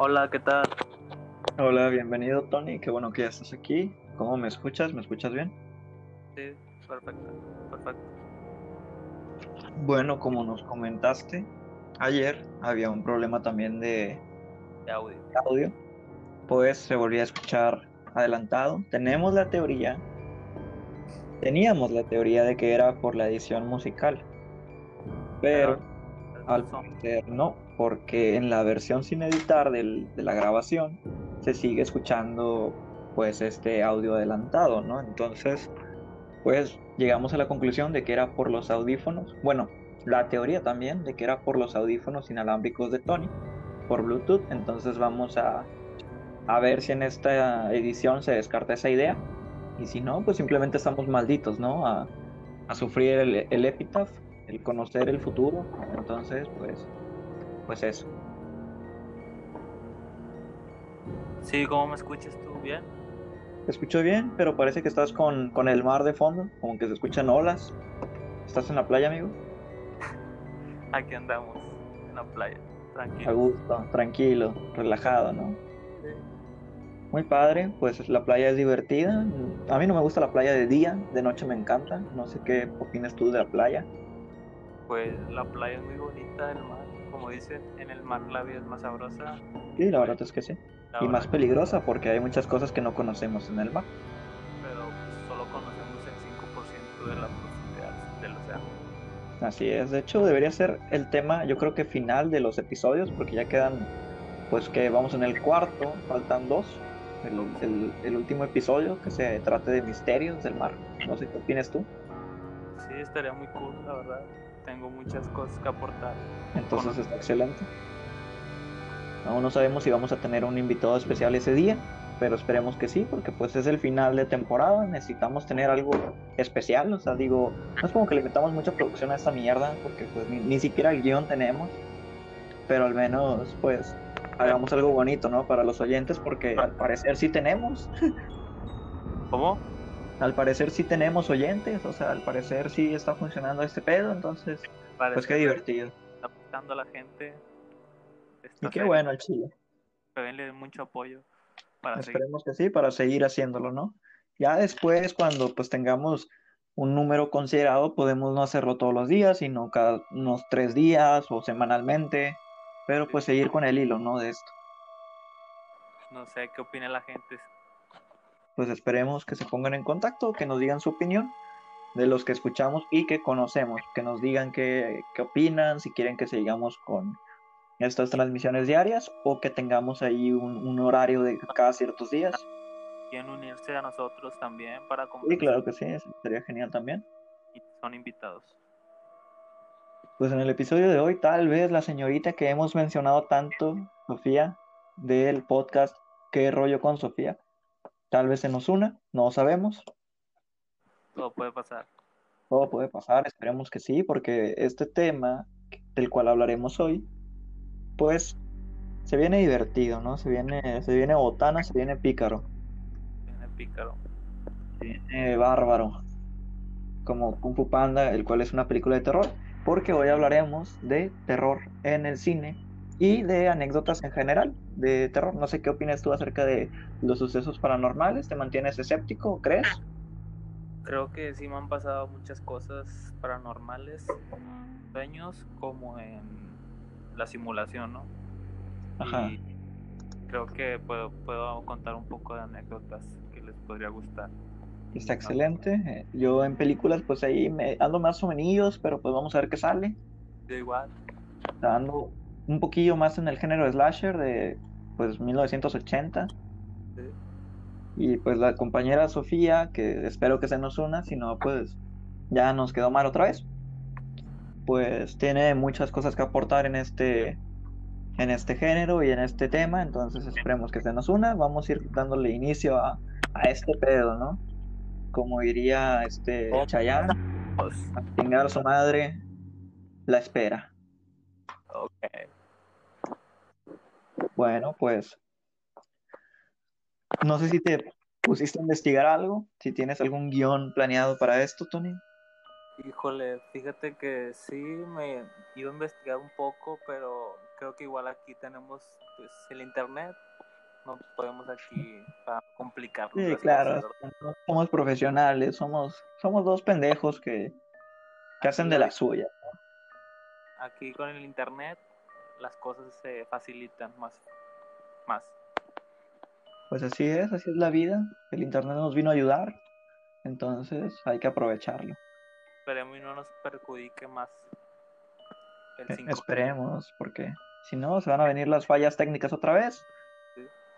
Hola, ¿qué tal? Hola, bienvenido Tony, qué bueno que ya estás aquí. ¿Cómo me escuchas? ¿Me escuchas bien? Sí, perfecto, perfecto. Bueno, como nos comentaste ayer, había un problema también de De audio. audio, pues se volvía a escuchar adelantado. Tenemos la teoría, teníamos la teoría de que era por la edición musical, pero al parecer no, porque en la versión sin editar de la grabación se sigue escuchando pues este audio adelantado, ¿no? Entonces, pues llegamos a la conclusión de que era por los audífonos, bueno, la teoría también de que era por los audífonos inalámbricos de Tony, por Bluetooth, entonces vamos a, ver si en esta edición se descarta esa idea, y si no, pues simplemente estamos malditos, ¿no? A, a sufrir el, el epitaph, el conocer el futuro, entonces, pues, pues eso. Sí, ¿cómo me escuchas tú? ¿Bien? Te escucho bien, pero parece que estás con, con el mar de fondo, como que se escuchan olas. ¿Estás en la playa, amigo? Aquí andamos, en la playa, A tranquilo. gusto, tranquilo, relajado, ¿no? Sí. Muy padre, pues la playa es divertida. A mí no me gusta la playa de día, de noche me encanta. No sé qué opinas tú de la playa. Pues la playa es muy bonita, el mar, como dicen, en el mar la vida es más sabrosa. Sí, la verdad es que sí. la Y más peligrosa porque hay muchas cosas que no conocemos en el mar. Pero pues, solo conocemos el 5% de la profundidad del océano. Así es, de hecho debería ser el tema, yo creo que final de los episodios, porque ya quedan, pues que vamos en el cuarto, faltan dos. El, el- el último episodio que se trate de misterios del mar. No sé qué opinas tú. Sí, estaría muy cool, la verdad. Tengo muchas cosas que aportar. Entonces está excelente. Aún no sabemos si vamos a tener un invitado especial ese día, pero esperemos que sí, porque pues es el final de temporada, necesitamos tener algo especial, o sea, digo, no es como que le metamos mucha producción a esta mierda, porque pues ni, ni siquiera el guion tenemos, pero al menos pues hagamos algo bonito, ¿no? Para los oyentes, porque al parecer sí tenemos, ¿Cómo? Al parecer sí tenemos oyentes, o sea, al parecer sí está funcionando este pedo, entonces Parece pues qué divertido. Está gustando a la gente. Y qué bueno el chile. Denle mucho apoyo para seguir. Esperemos que sí, para seguir haciéndolo, ¿no? Ya después, cuando pues tengamos un número considerado, podemos no hacerlo todos los días, sino cada unos tres días o semanalmente, pero pues seguir con el hilo, ¿no? De esto. No sé qué opina la gente. Pues esperemos que se pongan en contacto, que nos digan su opinión de los que escuchamos y que conocemos, que nos digan qué, qué opinan, si quieren que sigamos con estas transmisiones diarias o que tengamos ahí un, un horario de cada ciertos días. Quieren unirse a nosotros también para Sí, conversar claro que sí, sería genial también. y son invitados. Pues en el episodio de hoy, tal vez la señorita que hemos mencionado tanto, Sofía, del podcast ¿Qué rollo con Sofía? Tal vez se nos una, no sabemos, Todo puede pasar. todo puede pasar, esperemos que sí, porque este tema del cual hablaremos hoy, pues se viene divertido, ¿no? Se viene, se viene botana, se viene pícaro, Tiene pícaro. se viene bárbaro, como Kung Fu Panda, el cual es una película de terror, porque hoy hablaremos de terror en el cine y de anécdotas en general de terror. No sé qué opinas tú acerca de los sucesos paranormales, ¿te mantienes escéptico, crees? Creo que sí me han pasado muchas cosas paranormales, sueños como en la simulación, ¿no? Ajá. Y creo que puedo, puedo contar un poco de anécdotas que les podría gustar. Está excelente. Yo en películas, pues ahí me ando más o menos, pero pues vamos a ver qué sale. Yo igual, Ando un poquillo más en el género de slasher de pues 1980. sí. Y pues la compañera Sofía, que espero que se nos una, si no, pues ya nos quedó mal otra vez. Pues tiene muchas cosas que aportar en este, en este género y en este tema, entonces esperemos que se nos una. Vamos a ir dándole inicio a, a este pedo, ¿no? Como diría este Chayanne, Pues, a chingar a su madre, la espera. ok. Bueno, pues no sé si te pusiste a investigar algo, si tienes algún guion planeado para esto, Tony. Híjole, fíjate que sí me iba a investigar un poco, pero creo que igual aquí tenemos pues el internet, no podemos aquí para complicar. Sí, claro, no somos profesionales, somos, somos dos pendejos que, que hacen de la suya. Aquí con el internet las cosas se facilitan más, más. Pues así es, así es la vida. El internet nos vino a ayudar, entonces hay que aprovecharlo. Esperemos y no nos perjudique más. El eh, Esperemos, porque si no, se van a venir las fallas técnicas otra vez.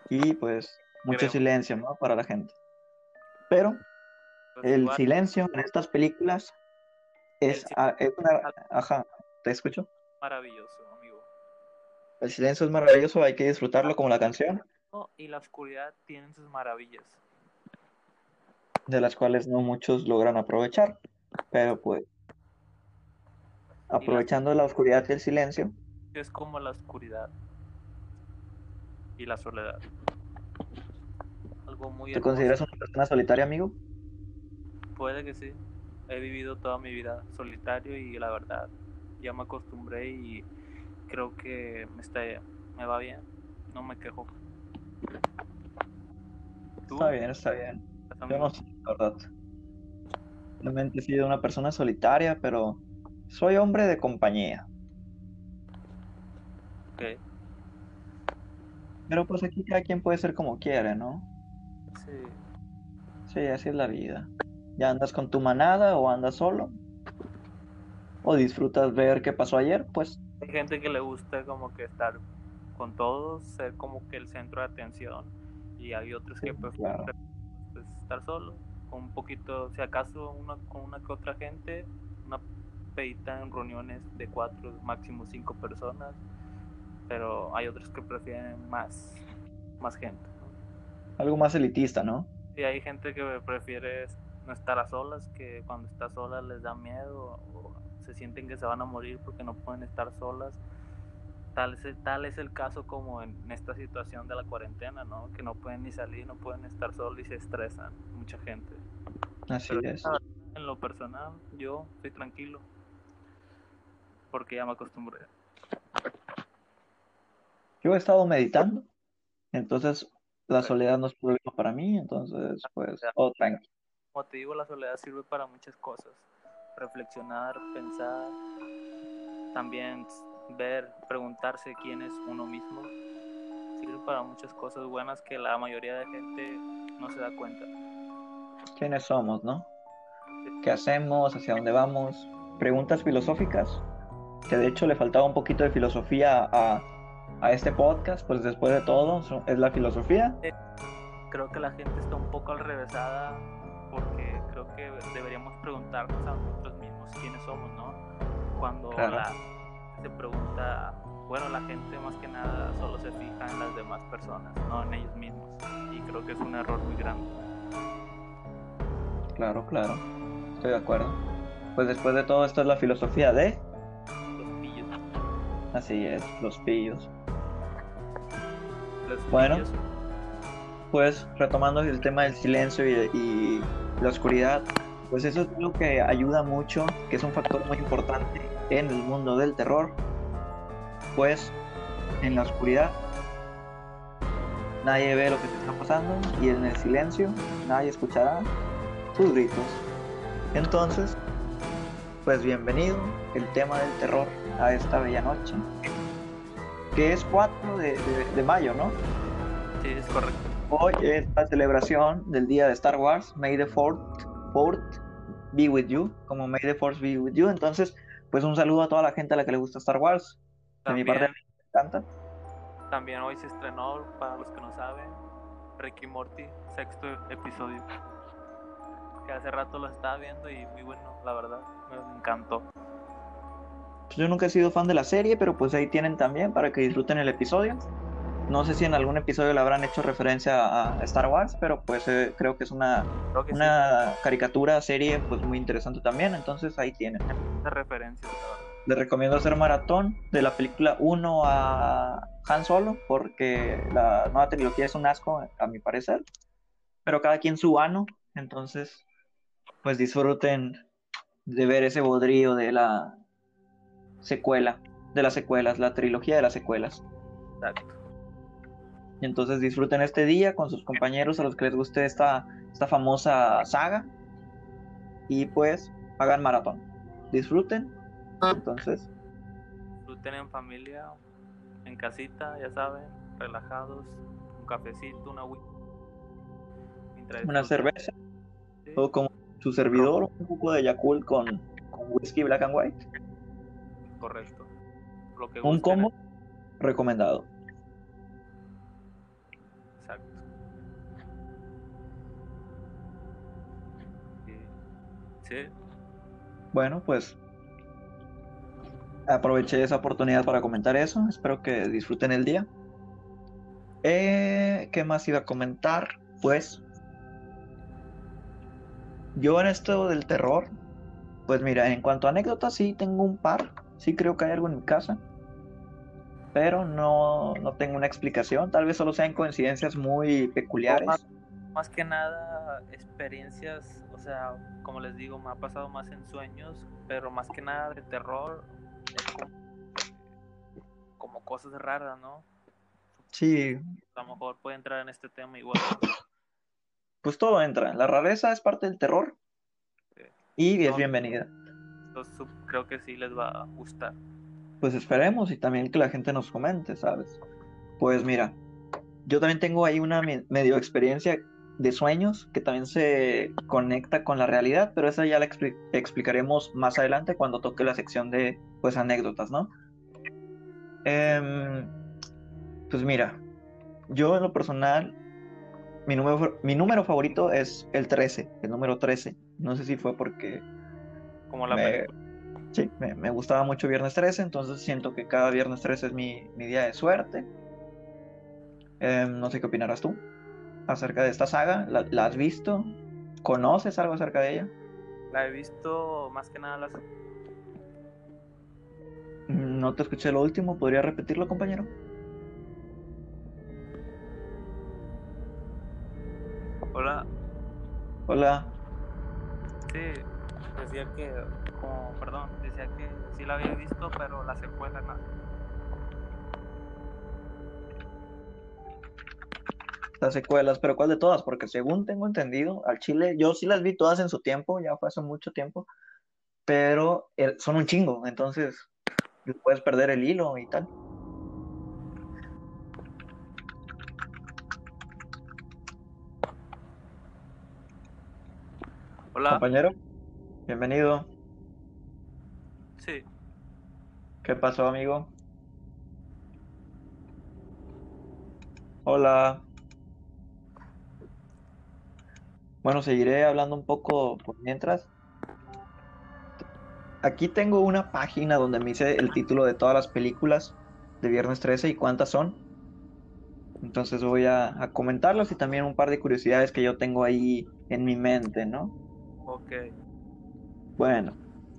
Y pues mucho silencio, ¿no? Para la gente. Pero pues el silencio en estas películas es, es una... Ajá, ¿te escucho? Maravilloso. El silencio es maravilloso, hay que disfrutarlo como la canción. Y la oscuridad tienen sus maravillas. De las cuales no muchos logran aprovechar. Pero pues, aprovechando la... oscuridad y el silencio. Es como la oscuridad y la soledad. Algo muy ¿Te consideras una persona solitaria, amigo? Puede que sí. He vivido toda mi vida solitario y la verdad ya me acostumbré y creo que me está me va bien. No me quejo. Está bien, está bien. Yo no sé, la verdad. Realmente he sido una persona solitaria, pero soy hombre de compañía. Ok. Pero pues aquí cada quien puede ser como quiere, ¿no? Sí. Sí, así es la vida. ¿Ya andas con tu manada o andas solo? ¿O disfrutas ver qué pasó ayer? Pues... Hay gente que le gusta como que estar con todos, ser como que el centro de atención. Y hay otros que prefieren pues, estar solo con un poquito, si acaso una, con una que otra gente, una pedita en reuniones de cuatro, máximo cinco personas, pero hay otros que prefieren más, más gente. Algo más elitista, ¿no? Sí, hay gente que prefiere no estar a solas, que cuando está sola les da miedo o se sienten que se van a morir porque no pueden estar solas tal es, tal es el caso como en, esta situación de la cuarentena, ¿no? Que no pueden ni salir, no pueden estar solos y se estresan mucha gente. Así es. En lo personal, yo estoy tranquilo porque ya me acostumbré. Yo he estado meditando, entonces la soledad no es problema para mí, entonces pues todo tranquilo. Como te digo, la soledad sirve para muchas cosas. Reflexionar, pensar, también ver, preguntarse quién es uno mismo, sirve para muchas cosas buenas que la mayoría de gente no se da cuenta. ¿Quiénes somos, no? ¿Qué hacemos? ¿Hacia dónde vamos? Preguntas filosóficas, que de hecho le faltaba un poquito de filosofía a, a este podcast, pues después de todo es la filosofía. Creo que la gente está un poco alrevesada porque creo que deberíamos preguntarnos a nosotros mismos quiénes somos, ¿no? Cuando la, se pregunta, bueno, la gente más que nada solo se fija en las demás personas, no en ellos mismos. Y creo que es un error muy grande. Claro, claro. Estoy de acuerdo. Pues después de todo esto es la filosofía de... Los pillos. Así es, los pillos. bueno, pues retomando el tema del silencio y, la oscuridad, pues eso es lo que ayuda mucho, que es un factor muy importante en el mundo del terror, pues en la oscuridad nadie ve lo que está pasando y en el silencio nadie escuchará tus gritos. Entonces, pues bienvenido el tema del terror a esta bella noche, que es 4 de, mayo, ¿no? Sí, es correcto. Hoy es la celebración del día de Star Wars, May the 4th, 4th be with you, como May the Force be with you. Entonces, pues un saludo a toda la gente a la que le gusta Star Wars. De mi parte me encanta. También hoy se estrenó, para los que no saben, Ricky Morty, sexto episodio. Que hace rato lo estaba viendo y muy bueno, la verdad, me encantó. Pues yo nunca he sido fan de la serie, pero pues ahí tienen también para que disfruten el episodio. No sé si en algún episodio le habrán hecho referencia a Star Wars, pero pues eh, creo que es una, una caricatura, serie pues muy interesante también, entonces ahí tienen. referencia. Les recomiendo hacer maratón de la película 1 a Han Solo, porque la nueva trilogía es un asco, a mi parecer, pero cada quien su ano, entonces pues disfruten de ver ese bodrío de la secuela, de las secuelas, la trilogía de las secuelas. Exacto. Y entonces disfruten este día con sus compañeros a los que les guste esta, esta famosa saga. Y pues hagan maratón. Disfruten. Entonces. Disfruten en familia, en casita, ya saben, relajados, un cafecito, una una cerveza. O como su servidor, un poco de Yakult con, con whisky black and white. Correcto. un combo recomendado. Bueno, pues aproveché esa oportunidad para comentar eso. Espero que disfruten el día. Eh, ¿Qué más iba a comentar? Pues yo en esto del terror, pues mira, en cuanto a anécdotas sí tengo un par, sí creo que hay algo en mi casa, pero no, no tengo una explicación, tal vez solo sean coincidencias muy peculiares. Más, que nada experiencias, o sea, como les digo, me ha pasado más en sueños, pero más que nada de terror, como, cosas raras, ¿no? Sí. A lo mejor puede entrar en este tema igual pues todo entra. La rareza es parte del terror y es bienvenida. Entonces, creo que sí les va a gustar. Pues esperemos y también que la gente nos comente, ¿sabes? Pues mira, yo también tengo ahí una medio experiencia de sueños que también se conecta con la realidad, pero esa ya la explicaremos más adelante cuando toque la sección de pues anécdotas, ¿no? Em, pues mira, yo en lo personal mi número, mi número favorito es el 13, el número 13. No sé si fue porque... Como la me, Sí, me, gustaba mucho Viernes 13, entonces siento que cada Viernes 13 es mi, día de suerte. Em, no sé qué opinarás tú acerca de esta saga. ¿La, has visto? ¿Conoces algo acerca de ella? La he visto más que nada las... No te escuché lo último, ¿podría repetirlo, compañero? Hola. Hola. Sí, decía que, como, perdón, decía que sí la había visto, pero la secuela no. Las secuelas, pero ¿cuál de todas? Porque según tengo entendido, al Chile, yo sí las vi todas en su tiempo, ya fue hace mucho tiempo, pero son un chingo, entonces puedes perder el hilo y tal. Hola. Compañero, bienvenido. Sí. ¿Qué pasó, amigo? Hola. Bueno, seguiré hablando un poco por mientras. Aquí tengo una página donde me hice el título de todas las películas de Viernes 13 y cuántas son. Entonces voy a, a comentarlas y también un par de curiosidades que yo tengo ahí en mi mente, ¿no? Ok. Bueno,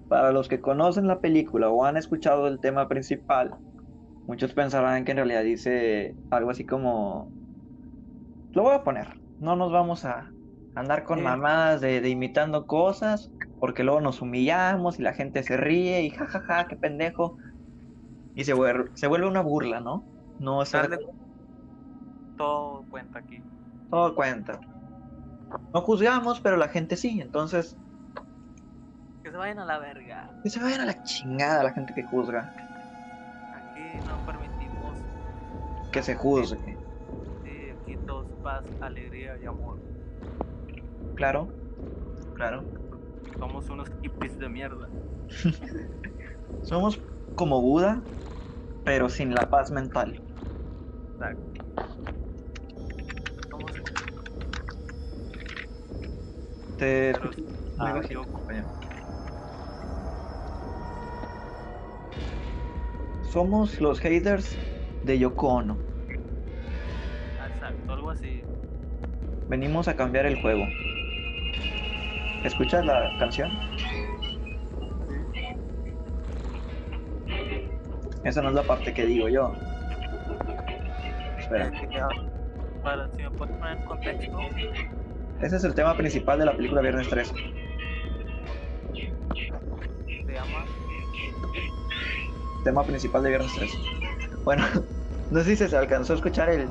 para los que conocen la película o han escuchado el tema principal, muchos pensarán que en realidad dice algo así como... Lo voy a poner. No nos vamos a andar con mamadas de, imitando cosas, porque luego nos humillamos y la gente se ríe y jajaja, ja, ja, qué pendejo. Y se vuelve, se vuelve una burla, ¿no? No es... Todo cuenta aquí. Todo cuenta. No juzgamos, pero la gente sí, entonces. Que se vayan a la verga. Que se vayan a la chingada la gente que juzga. Aquí no permitimos. Que se juzgue. Sí, aquí todos paz, alegría y amor. Claro, claro. Somos unos hippies de mierda. Somos como Buda, pero sin la paz mental. Exacto. Ah, Somos los haters de Yoko Ono. Exacto, algo así. Venimos a cambiar el juego. ¿Escuchas la canción? Esa no es la parte que digo yo. Espera. Para, si me puedes poner en contexto. Ese es el tema principal de la película Viernes 3. ¿Se llama? Tema principal de Viernes 3. Bueno, no sé si se alcanzó a escuchar el...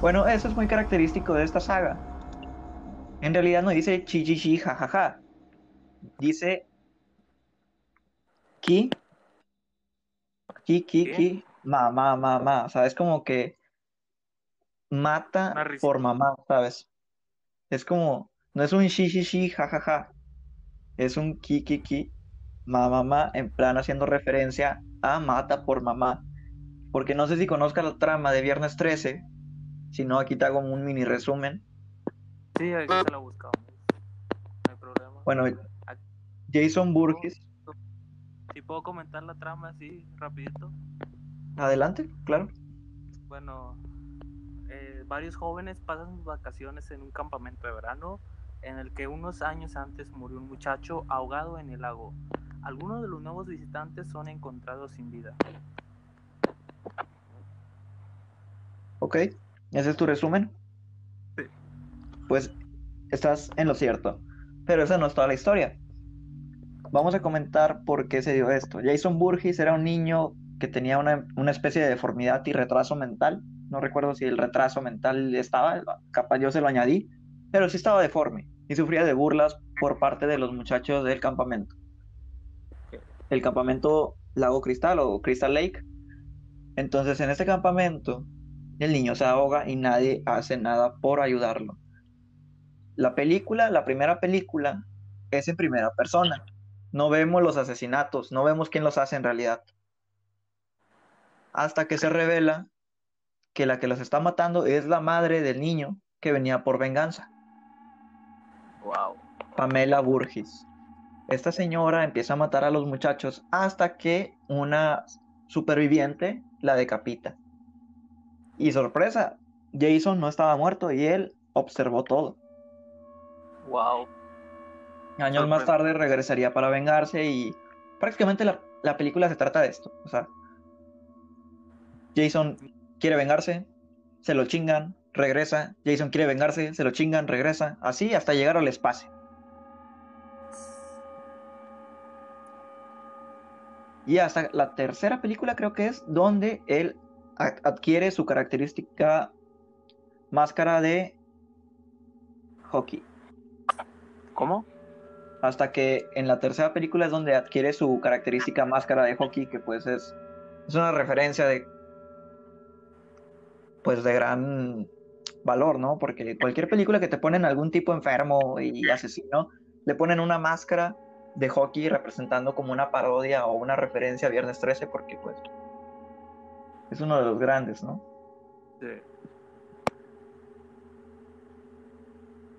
Bueno, eso es muy característico de esta saga. En realidad no dice chi chi chi jajaja. Dice ki ki ki ki ma ma ma ma. O sea, es como que mata por mamá, ¿sabes? Es como, no es un shi shi shi jajaja. Es un ki ki ki ma ma ma en plan haciendo referencia a mata por mamá. Porque no sé si conozcas la trama de Viernes 13. Si no, aquí te hago un mini resumen. Sí, ahí se la buscamos. No hay problema. Bueno, Jason Burgess, Si puedo comentar la trama así, rapidito. adelante, claro. Bueno, eh, varios jóvenes pasan sus vacaciones en un campamento de verano en el que unos años antes murió un muchacho ahogado en el lago. Algunos de los nuevos visitantes son encontrados sin vida. Ok, ese es tu resumen. Sí. Pues estás en lo cierto, pero esa no es toda la historia. Vamos a comentar por qué se dio esto. Jason Burgess era un niño que tenía una, una especie de deformidad y retraso mental. No recuerdo si el retraso mental estaba, capaz yo se lo añadí, pero sí estaba deforme y sufría de burlas por parte de los muchachos del campamento. El campamento Lago Cristal o Crystal Lake. Entonces, en este campamento, el niño se ahoga y nadie hace nada por ayudarlo. La película, la primera película, es en primera persona. No vemos los asesinatos, no vemos quién los hace en realidad. Hasta que se revela que la que los está matando es la madre del niño que venía por venganza, Wow. Pamela Burgess. Esta señora empieza a matar a los muchachos hasta que una superviviente la decapita. Y sorpresa, Jason no estaba muerto y él observó todo. Wow. Años más tarde regresaría para vengarse y prácticamente la, la película se trata de esto. O sea, Jason quiere vengarse, se lo chingan, regresa. Jason quiere vengarse, se lo chingan, regresa. Así hasta llegar al espacio. Y hasta la tercera película creo que es donde él adquiere su característica máscara de hockey. ¿Cómo? Hasta que en la tercera película es donde adquiere su característica máscara de hockey, que pues es, es una referencia de pues de gran valor, ¿no? Porque cualquier película que te ponen algún tipo enfermo y asesino, le ponen una máscara de hockey representando como una parodia o una referencia a Viernes 13, porque pues es uno de los grandes, ¿no? Sí.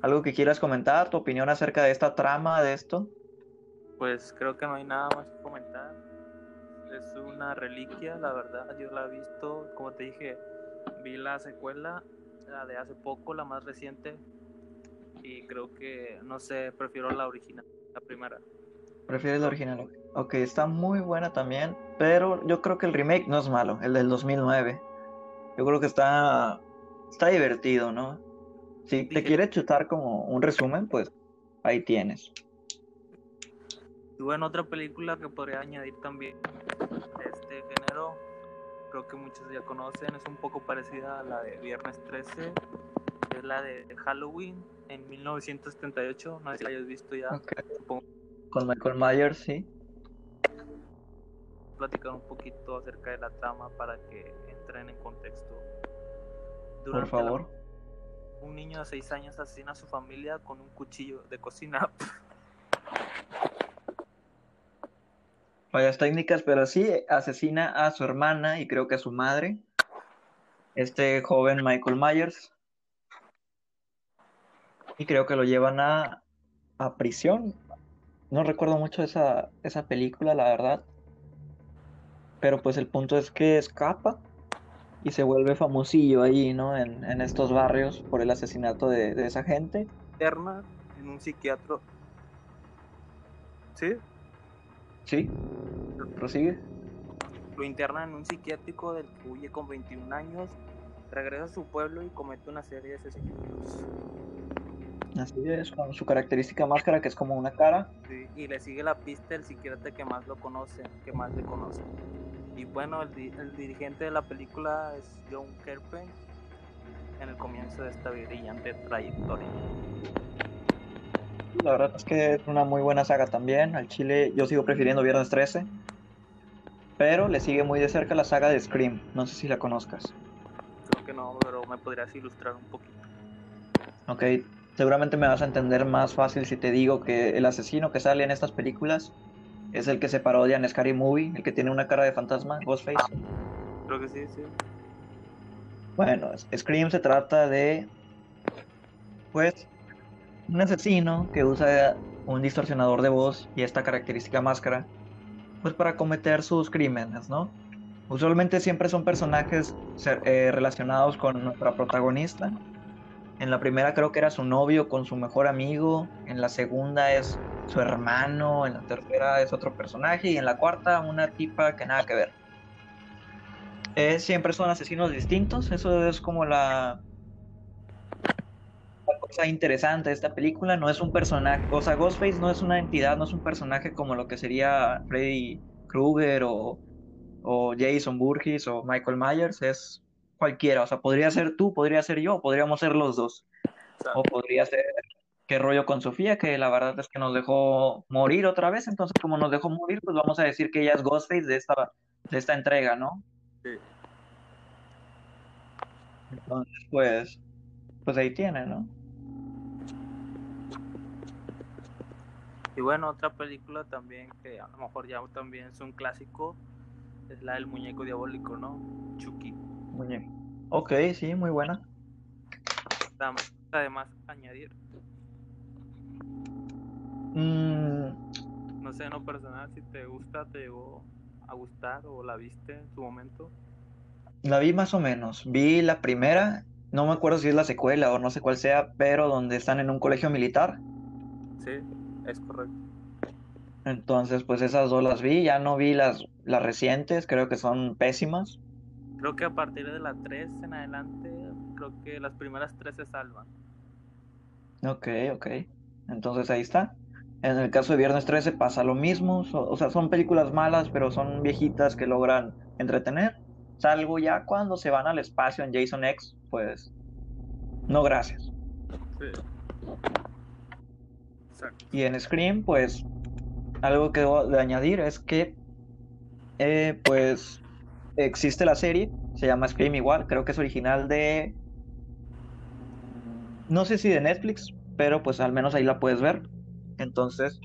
¿Algo que quieras comentar? ¿Tu opinión acerca de esta trama, de esto? Pues creo que no hay nada más que comentar. Es una reliquia, la verdad. Yo la he visto, como te dije, vi la secuela, la de hace poco, la más reciente. Y creo que, no sé, prefiero la original, la primera. ¿Prefieres la original? Ok, está muy buena también, pero yo creo que el remake no es malo, el del 2009. Yo creo que está, está divertido, ¿no? Si te quieres chutar como un resumen, pues ahí tienes. Y bueno, otra película que podría añadir también de este género, creo que muchos ya conocen, es un poco parecida a la de Viernes 13, es la de Halloween en 1978, no sé si la hayas visto ya, supongo Con Michael Myers, sí. platicar un poquito acerca de la trama para que entren en contexto. Por Durante la- favor. un niño de 6 años asesina a su familia con un cuchillo de cocina. Fallas técnicas, pero sí asesina a su hermana y creo que a su madre. Este joven Michael Myers. Y creo que lo llevan a, a prisión. No recuerdo mucho esa, esa película, la verdad. Pero pues el punto es que escapa y se vuelve famosillo ahí, ¿no? En, en estos barrios por el asesinato de, de esa gente. interna en un psiquiatra. ¿Sí? Sí, prosigue. Lo interna en un psiquiátrico del que huye con 21 años, regresa a su pueblo y comete una serie de asesinatos. Así es, con su característica máscara que es como una cara. y le sigue la pista el psiquiatra que más lo conoce, que más le conoce. Y bueno, el, el dirigente de la película es John Kerpen en el comienzo de esta brillante trayectoria. La verdad es que es una muy buena saga también. Al Chile yo sigo prefiriendo Viernes 13. Pero le sigue muy de cerca la saga de Scream. No sé si la conozcas. Creo que no, pero me podrías ilustrar un poquito. Ok, seguramente me vas a entender más fácil si te digo que el asesino que sale en estas películas es el que se parodia en Scary Movie, el que tiene una cara de fantasma, Ghostface. Creo que sí, sí. Bueno, Scream se trata de, pues, un asesino que usa un distorsionador de voz y esta característica máscara, pues para cometer sus crímenes, ¿no? Usualmente siempre son personajes eh, relacionados con nuestra protagonista. En la primera creo que era su novio con su mejor amigo, en la segunda es su hermano, en la tercera es otro personaje y en la cuarta una tipa que nada que ver. siempre son asesinos distintos, eso es como la, cosa interesante de esta película, no es un personaje, o sea, Ghostface no es una entidad, no es un personaje como lo que sería Freddy Krueger o, o Jason Burgess o Michael Myers, es cualquiera, o sea, podría ser tú, podría ser yo, podríamos ser los dos. O podría ser qué rollo con Sofía, que la verdad es que nos dejó morir otra vez, entonces como nos dejó morir, pues vamos a decir que ella es Ghostface de esta, de esta entrega, ¿no? Sí. Entonces, pues, pues ahí tiene, ¿no? Y bueno, otra película también que a lo mejor ya también es un clásico, es la del muñeco diabólico, ¿no? Muñeco. Ok, sí, muy buena. Además, añadir. Mm. No sé, no personal, si te gusta, te llegó a gustar o la viste en su momento. La vi más o menos. Vi la primera, no me acuerdo si es la secuela o no sé cuál sea, pero donde están en un colegio militar. Sí es correcto. Entonces, pues esas dos las vi, ya no vi las, las recientes, creo que son pésimas. Creo que a partir de la 3 en adelante, creo que las primeras tres se salvan. Ok, ok. Entonces ahí está. En el caso de Viernes 13 pasa lo mismo, o sea, son películas malas, pero son viejitas que logran entretener. Salvo ya cuando se van al espacio en Jason X, pues no gracias. Sí. Y en Scream, pues, algo que debo de añadir es que, eh, pues, existe la serie, se llama Scream igual, creo que es original de... No sé si de Netflix, pero pues al menos ahí la puedes ver. Entonces,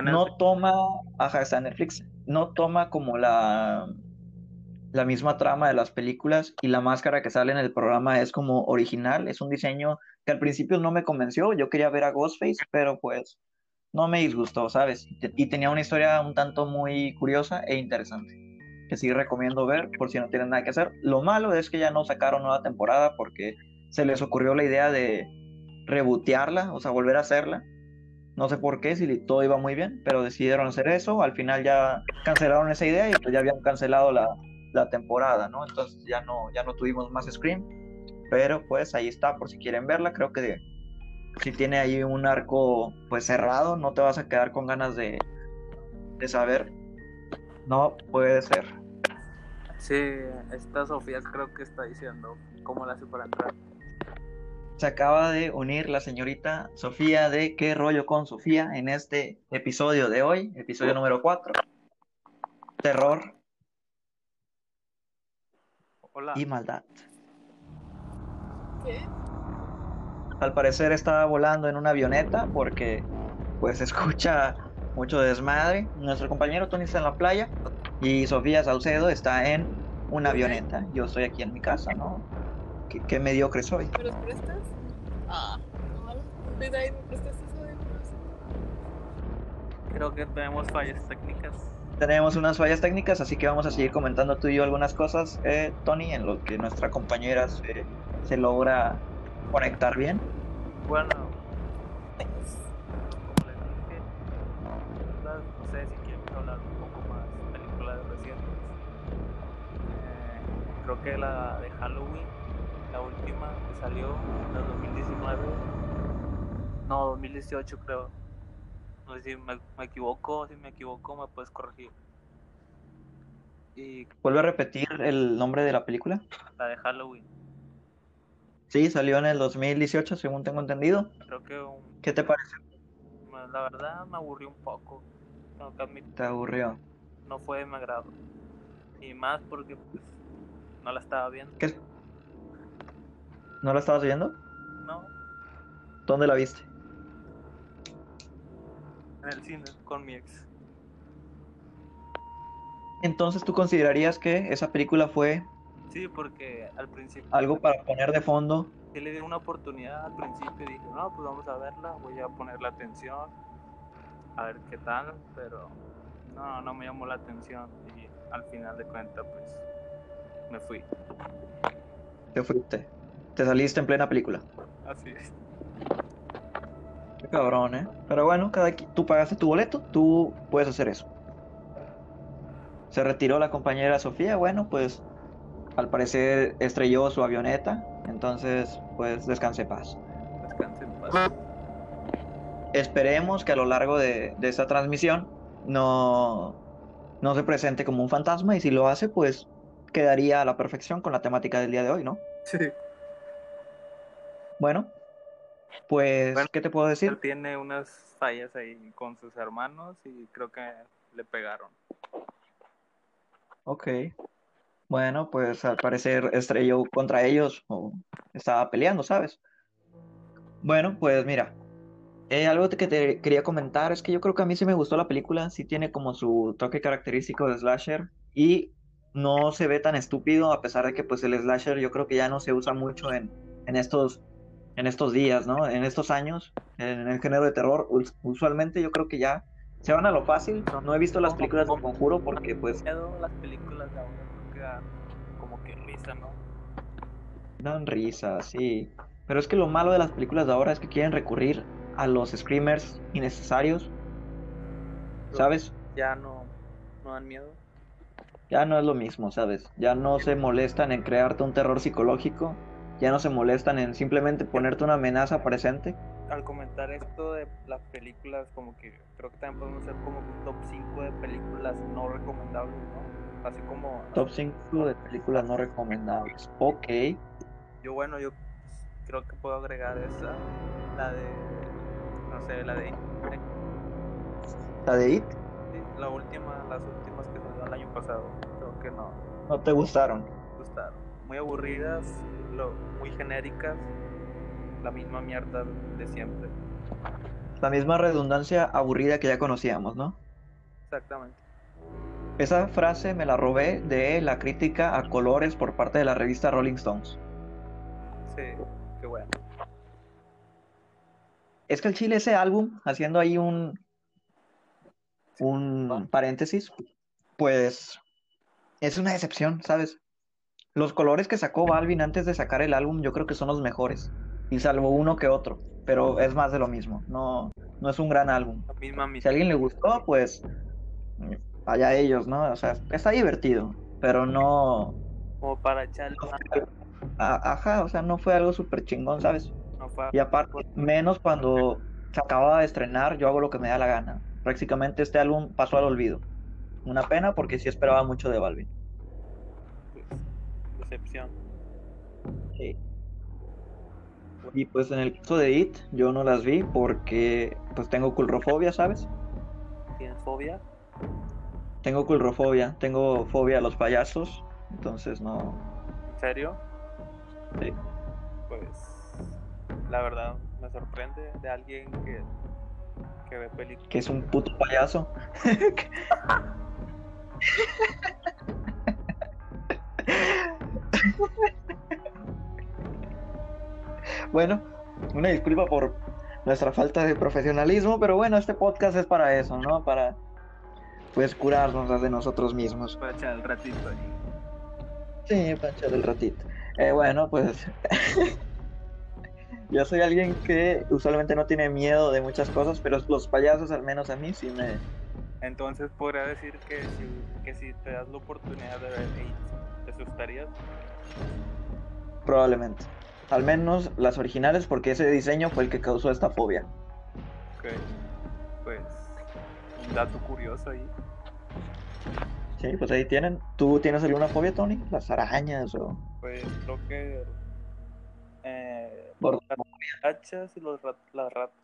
no toma, ajá, está en Netflix, no toma como la la misma trama de las películas y la máscara que sale en el programa es como original, es un diseño que al principio no me convenció, yo quería ver a Ghostface, pero pues no me disgustó, ¿sabes? Y tenía una historia un tanto muy curiosa e interesante, que sí recomiendo ver por si no tienen nada que hacer. Lo malo es que ya no sacaron nueva temporada porque se les ocurrió la idea de rebotearla, o sea, volver a hacerla. No sé por qué, si todo iba muy bien, pero decidieron hacer eso. Al final ya cancelaron esa idea y pues ya habían cancelado la, la temporada, ¿no? Entonces ya no, ya no tuvimos más Scream, pero pues ahí está por si quieren verla, creo que si tiene ahí un arco pues cerrado, no te vas a quedar con ganas de, de saber, no puede ser. Sí, esta Sofía creo que está diciendo cómo la hace para entrar. Se acaba de unir la señorita Sofía de ¿Qué rollo con Sofía? en este episodio de hoy, episodio número 4. Terror y maldad. ¿Qué? Al parecer estaba volando en una avioneta porque pues escucha mucho desmadre. Nuestro compañero Tony está en la playa y Sofía Saucedo está en una avioneta. Yo estoy aquí en mi casa, ¿no? Qué, qué mediocre soy. ¿Me los prestas? Ah, no, ¿me prestas eso de Creo que tenemos fallas técnicas tenemos unas fallas técnicas, así que vamos a seguir comentando tú y yo algunas cosas, eh, Tony, en lo que nuestra compañera se, se logra conectar bien. Bueno, como les dije, no sé si quieren hablar un poco más de películas recientes. Eh, creo que la de Halloween, la última que salió en el 2019, No, 2018 creo. No sé si me, me equivoco, si me equivoco me puedes corregir. Y ¿Vuelve a repetir el nombre de la película? la de Halloween. Sí, salió en el 2018, según tengo entendido. Creo que un- ¿Qué te parece? me- la verdad me aburrió un poco. Tengo que admitir, ¿Te aburrió? no fue de mi agrado. Y más porque pues no la estaba viendo. ¿Qué? ¿No la estabas viendo? No, ¿Dónde la viste? en el cine con mi ex. Entonces, ¿tú considerarías que esa película fue Sí, porque al principio algo para poner de fondo? sí le di una oportunidad al principio dije, no, pues vamos a verla, voy a poner la atención, a ver qué tal, pero no, no me llamó la atención y al final de cuentas pues me fui. Te fuiste. Te saliste en plena película. Así es. Qué cabrón, ¿eh? Pero bueno, cada tú pagaste tu boleto, tú puedes hacer eso. Se retiró la compañera Sofía, bueno, pues al parecer estrelló su avioneta, entonces pues descanse en paz. Descanse en paz. Esperemos que a lo largo de, de esta transmisión no, no se presente como un fantasma y si lo hace, pues quedaría a la perfección con la temática del día de hoy, ¿no? Sí. Bueno, pues, Bueno, ¿qué te puedo Él decir? tiene unas fallas ahí con sus hermanos y creo que le pegaron. Ok. Bueno, pues al parecer estrelló contra ellos o estaba peleando, ¿sabes? Bueno, pues mira, eh, algo que te quería comentar es que yo creo que a mí sí me gustó la película, sí tiene como su toque característico de slasher y no se ve tan estúpido a pesar de que pues el slasher yo creo que ya no se usa mucho en, en estos en estos días, ¿no? En estos años, en el género de terror, us- usualmente yo creo que ya se van a lo fácil. No he visto las películas de Conjuro porque pues las películas de ahora que dan como que risa, ¿no? Dan risa, sí. Pero es que lo malo de las películas de ahora es que quieren recurrir a los screamers innecesarios. ¿Sabes? Ya no, no dan miedo. Ya no es lo mismo, ¿sabes? Ya no se molestan en crearte un terror psicológico. Ya no se molestan en simplemente ponerte una amenaza presente. Al comentar esto de las películas, como que creo que también podemos hacer como un top 5 de películas no recomendables, ¿no? Así como Top 5 de películas no recomendables. Ok. yo, bueno, yo creo que puedo agregar esa, la de, no sé, la de ¿La de It? Sí, la última, las últimas que salió el año pasado, creo que no ¿No te gustaron? gustaron. Muy aburridas, lo, muy genéricas, la misma mierda de siempre. La misma redundancia aburrida que ya conocíamos, ¿no? Exactamente. Esa frase me la robé de la crítica a colores por parte de la revista Rolling Stones. Sí, qué bueno. Es que el Chile ese álbum, haciendo ahí un, un paréntesis, pues es una decepción, ¿sabes? Los colores que sacó Balvin antes de sacar el álbum yo creo que son los mejores, y salvo uno que otro, pero es más de lo mismo, no, no es un gran álbum. Misma Si a alguien le gustó, pues allá ellos, ¿no? O sea, está divertido, pero no, Como para echarle ajá, o sea, no fue algo súper chingón, ¿sabes? no fue- Y aparte, menos cuando se acababa de estrenar, yo hago lo que me da la gana. Prácticamente este álbum pasó al olvido. Una pena porque sí esperaba mucho de Balvin. pues, decepción. Sí. Y pues en el caso de It, yo no las vi porque pues tengo culrofobia, ¿sabes? ¿Tienes fobia? Tengo culrofobia, tengo fobia a los payasos, entonces no. ¿En serio? Sí. Pues la verdad me sorprende de alguien que, que ve películas. Que es un puto payaso. Bueno, una disculpa por nuestra falta de profesionalismo, pero bueno, este podcast es para eso, ¿no? Para pues curarnos de nosotros mismos. Para echar el ratito ahí. Sí, pancha del ratito. Eh, bueno, pues yo soy alguien que usualmente no tiene miedo de muchas cosas, pero los payasos al menos a mí sí me... Entonces podría decir que si, que si te das la oportunidad de ver It, ¿te asustarías? Probablemente. Al menos las originales porque ese diseño fue el que causó esta fobia. Ok. Pues. Un dato curioso ahí. Sí, pues ahí tienen. ¿Tú tienes alguna fobia, Tony? ¿Las arañas o...? Pues creo que. Eh, Por- las cucarachas y los rat- las ratas.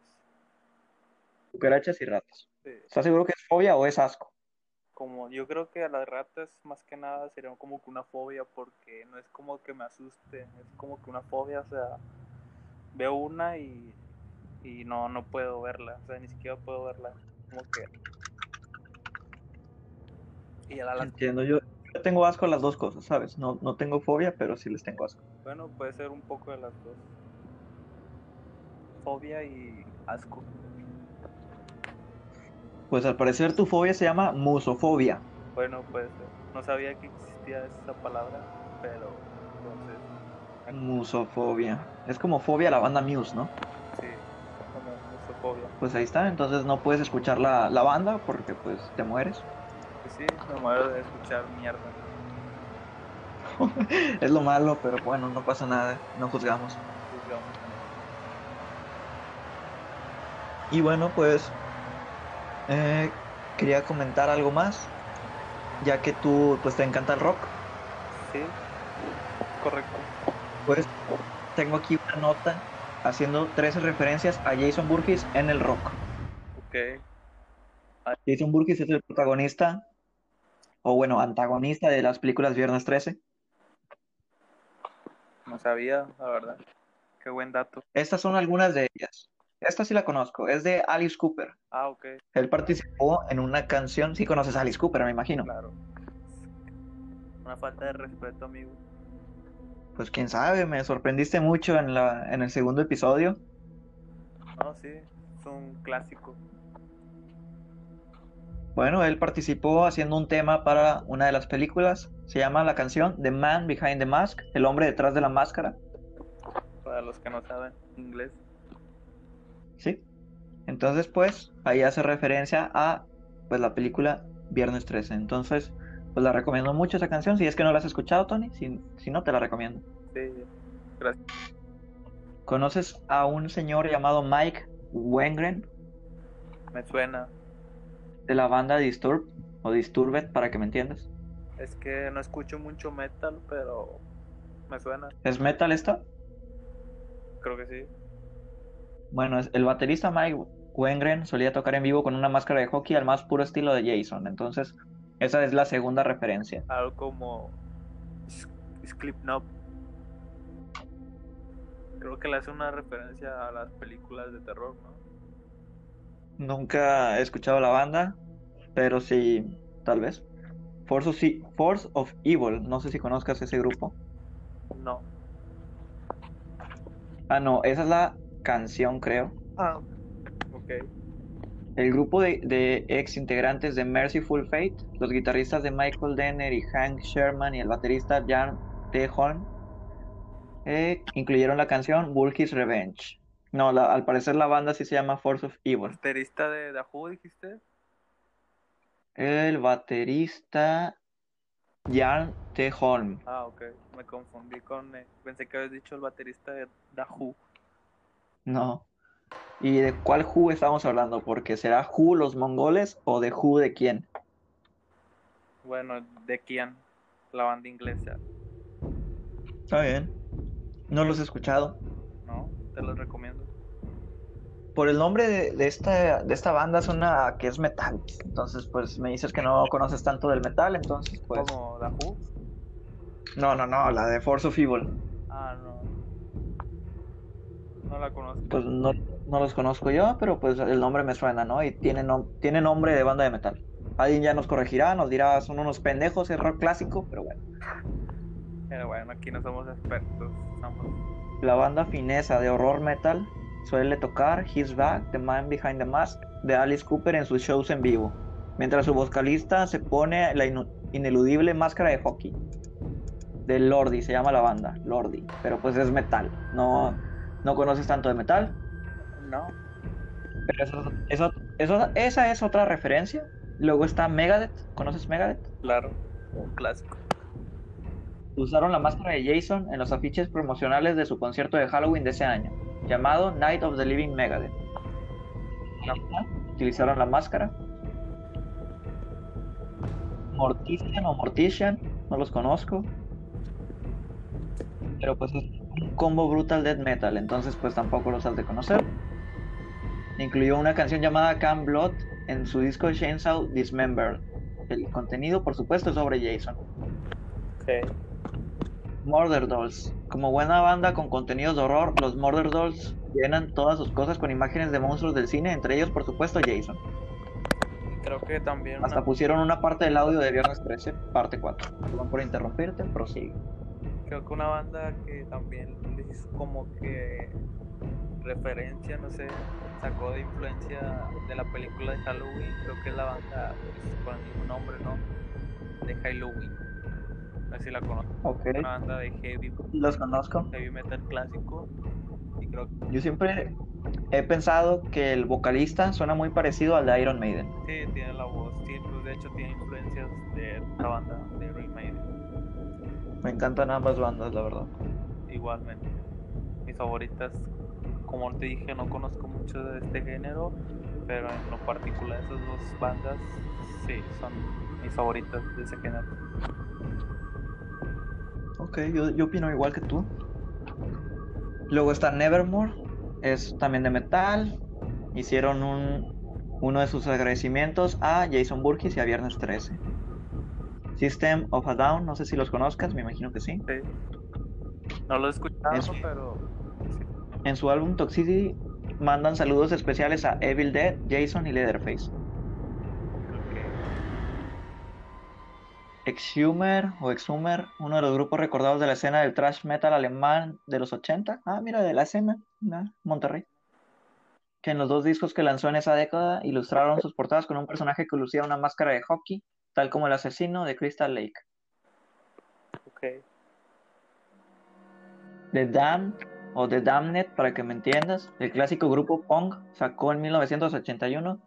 Cucarachas y ratas. Sí. ¿Estás seguro que es fobia o es asco? Como yo creo que a las ratas más que nada sería como que una fobia porque no es como que me asusten, es como que una fobia, o sea, veo una y, y no, no puedo verla, o sea, ni siquiera puedo verla, como que... Y a la- Entiendo, yo, yo tengo asco a las dos cosas, ¿sabes? No, no tengo fobia, pero sí les tengo asco. bueno, puede ser un poco de las dos. Fobia y asco. Pues al parecer tu fobia se llama musofobia. Bueno, puede ser. No sabía que existía esa palabra, pero entonces, Musofobia. Es como fobia a la banda Muse, ¿no? sí, como musofobia. Pues ahí está, entonces no puedes escuchar la, la banda porque pues te mueres. Pues sí, me muero de escuchar mierda. Es lo malo, pero bueno, no pasa nada, no juzgamos. Juzgamos. Y bueno, pues eh, quería comentar algo más, ya que tú pues te encanta el rock, Sí, correcto. pues tengo aquí una nota haciendo 13 referencias a Jason Burgess en el rock. Ok, Jason Burgess es el protagonista, o bueno, antagonista de las películas Viernes 13. no sabía, la verdad. Qué buen dato. Estas son algunas de ellas. Esta sí la conozco, es de Alice Cooper. Ah, ok, Él participó en una canción, sí conoces a Alice Cooper, me imagino. claro. Una falta de respeto, amigo. Pues quién sabe, me sorprendiste mucho en la, en el segundo episodio. No, sí, es un clásico. Bueno, él participó haciendo un tema para una de las películas. Se llama la canción The Man Behind the Mask, el hombre detrás de la máscara. Para los que no saben inglés. ¿Sí? Entonces, pues, ahí hace referencia a pues la película Viernes 13. Entonces, pues la recomiendo mucho esa canción. Si es que no la has escuchado, Tony, si, si no, te la recomiendo. Sí, gracias. ¿Conoces a un señor llamado Mike Wengren Me suena. de la banda Disturbed o Disturbed para que me entiendas? Es que no escucho mucho metal, pero me suena. ¿Es metal esta? Creo que sí. Bueno, es- el baterista Mike Wengren solía tocar en vivo con una máscara de hockey al más puro estilo de Jason. Entonces, esa es la segunda referencia. Algo como Slipknot. Creo que le hace una referencia a las películas de terror, ¿no? Nunca he escuchado la banda, pero sí, tal vez. Force of, Force of Evil, no sé si conozcas ese grupo. No. Ah, no, esa es la canción, creo. Ah, ok. El grupo de, de ex integrantes de Merciful Fate, los guitarristas de Michael Denner y Hank Sherman y el baterista Jan T. Holm, eh, incluyeron la canción Bulky's Revenge. No, la- al parecer la banda sí se llama Force of Evil. ¿Baterista de The Who dijiste? El baterista Jan T. Holm. Ah, ok. Me confundí con. eh, pensé que habías dicho el baterista de The Who. No. ¿Y de cuál Who estamos hablando? Porque será Who los mongoles o de Who de quién. Bueno, ¿de quién? La banda inglesa. Está bien. No los he escuchado. ¿No? Te los recomiendo. Por el nombre de, de esta, de esta banda suena que es metal. Entonces, pues me dices que no conoces tanto del metal, entonces, pues. ¿Como The Who? No, no, no, la de Force of Evil. Ah, no. No la conozco. Pues no, no los conozco yo, pero pues el nombre me suena, ¿no? Y tiene, nom- tiene nombre de banda de metal. Alguien ya nos corregirá, nos dirá, son unos pendejos, es rock clásico, pero bueno. Pero bueno, aquí no somos expertos. Somos. La banda finesa de horror metal suele tocar His Back, The Man Behind the Mask de Alice Cooper en sus shows en vivo, mientras su vocalista se pone la ineludible máscara de hockey. De Lordi, se llama la banda, Lordi, pero pues es metal, no, no conoces tanto de metal, No. pero eso, eso- eso- esa es otra referencia. Luego está Megadeth, ¿conoces Megadeth? Claro. Un clásico. Usaron la máscara de Jason en los afiches promocionales de su concierto de Halloween de ese año, llamado Night of the Living Megadeth. Utilizaron la máscara. Mortician o Mortician, no los conozco. Pero pues es combo brutal death metal, entonces pues tampoco los has de conocer. Incluyó una canción llamada Can Blood en su disco Chainsaw Dismembered. El contenido, por supuesto, es sobre Jason. Ok. Murder Dolls. Como buena banda con contenidos de horror, los Murder Dolls llenan todas sus cosas con imágenes de monstruos del cine, entre ellos, por supuesto, Jason. Creo que también Hasta una- pusieron una parte del audio de Viernes 13, parte 4. Perdón por interrumpirte, prosigue. Creo que una banda que también hizo como que referencia, no sé, sacó de influencia de la película de Halloween, creo que es la banda pues, con el mismo nombre, ¿no? De Halloween. No sé si la conozco. Ok, Una banda de heavy, los conozco. heavy metal clásico. Y creo que Yo siempre he pensado que el vocalista suena muy parecido al de Iron Maiden. sí, tiene la voz, tiene, pues, de hecho tiene influencias de la banda de Iron Maiden. Me encantan ambas bandas, la verdad. igualmente. Mis favoritas, como te dije, no conozco mucho de este género, pero en lo particular esas dos bandas, sí, son mis favoritas de ese género. Ok, yo, yo opino igual que tú. Luego está Nevermore, es también de metal. Hicieron un, uno de sus agradecimientos a Jason Burgess y a Viernes 13. System of a Down, no sé si los conozcas, me imagino que sí. Sí. No lo he escuchado, Es- pero sí. En su álbum Toxicity mandan saludos especiales a Evil Dead, Jason y Leatherface. Exhumer o Exhumer, uno de los grupos recordados de la escena del thrash metal alemán de los 80. Ah, mira, de la escena, ah, Monterrey. Que en los dos discos que lanzó en esa década ilustraron sus portadas con un personaje que lucía una máscara de hockey, tal como el asesino de Crystal Lake. ok. The Damned o The Damned, para que me entiendas, el clásico grupo punk sacó en 1981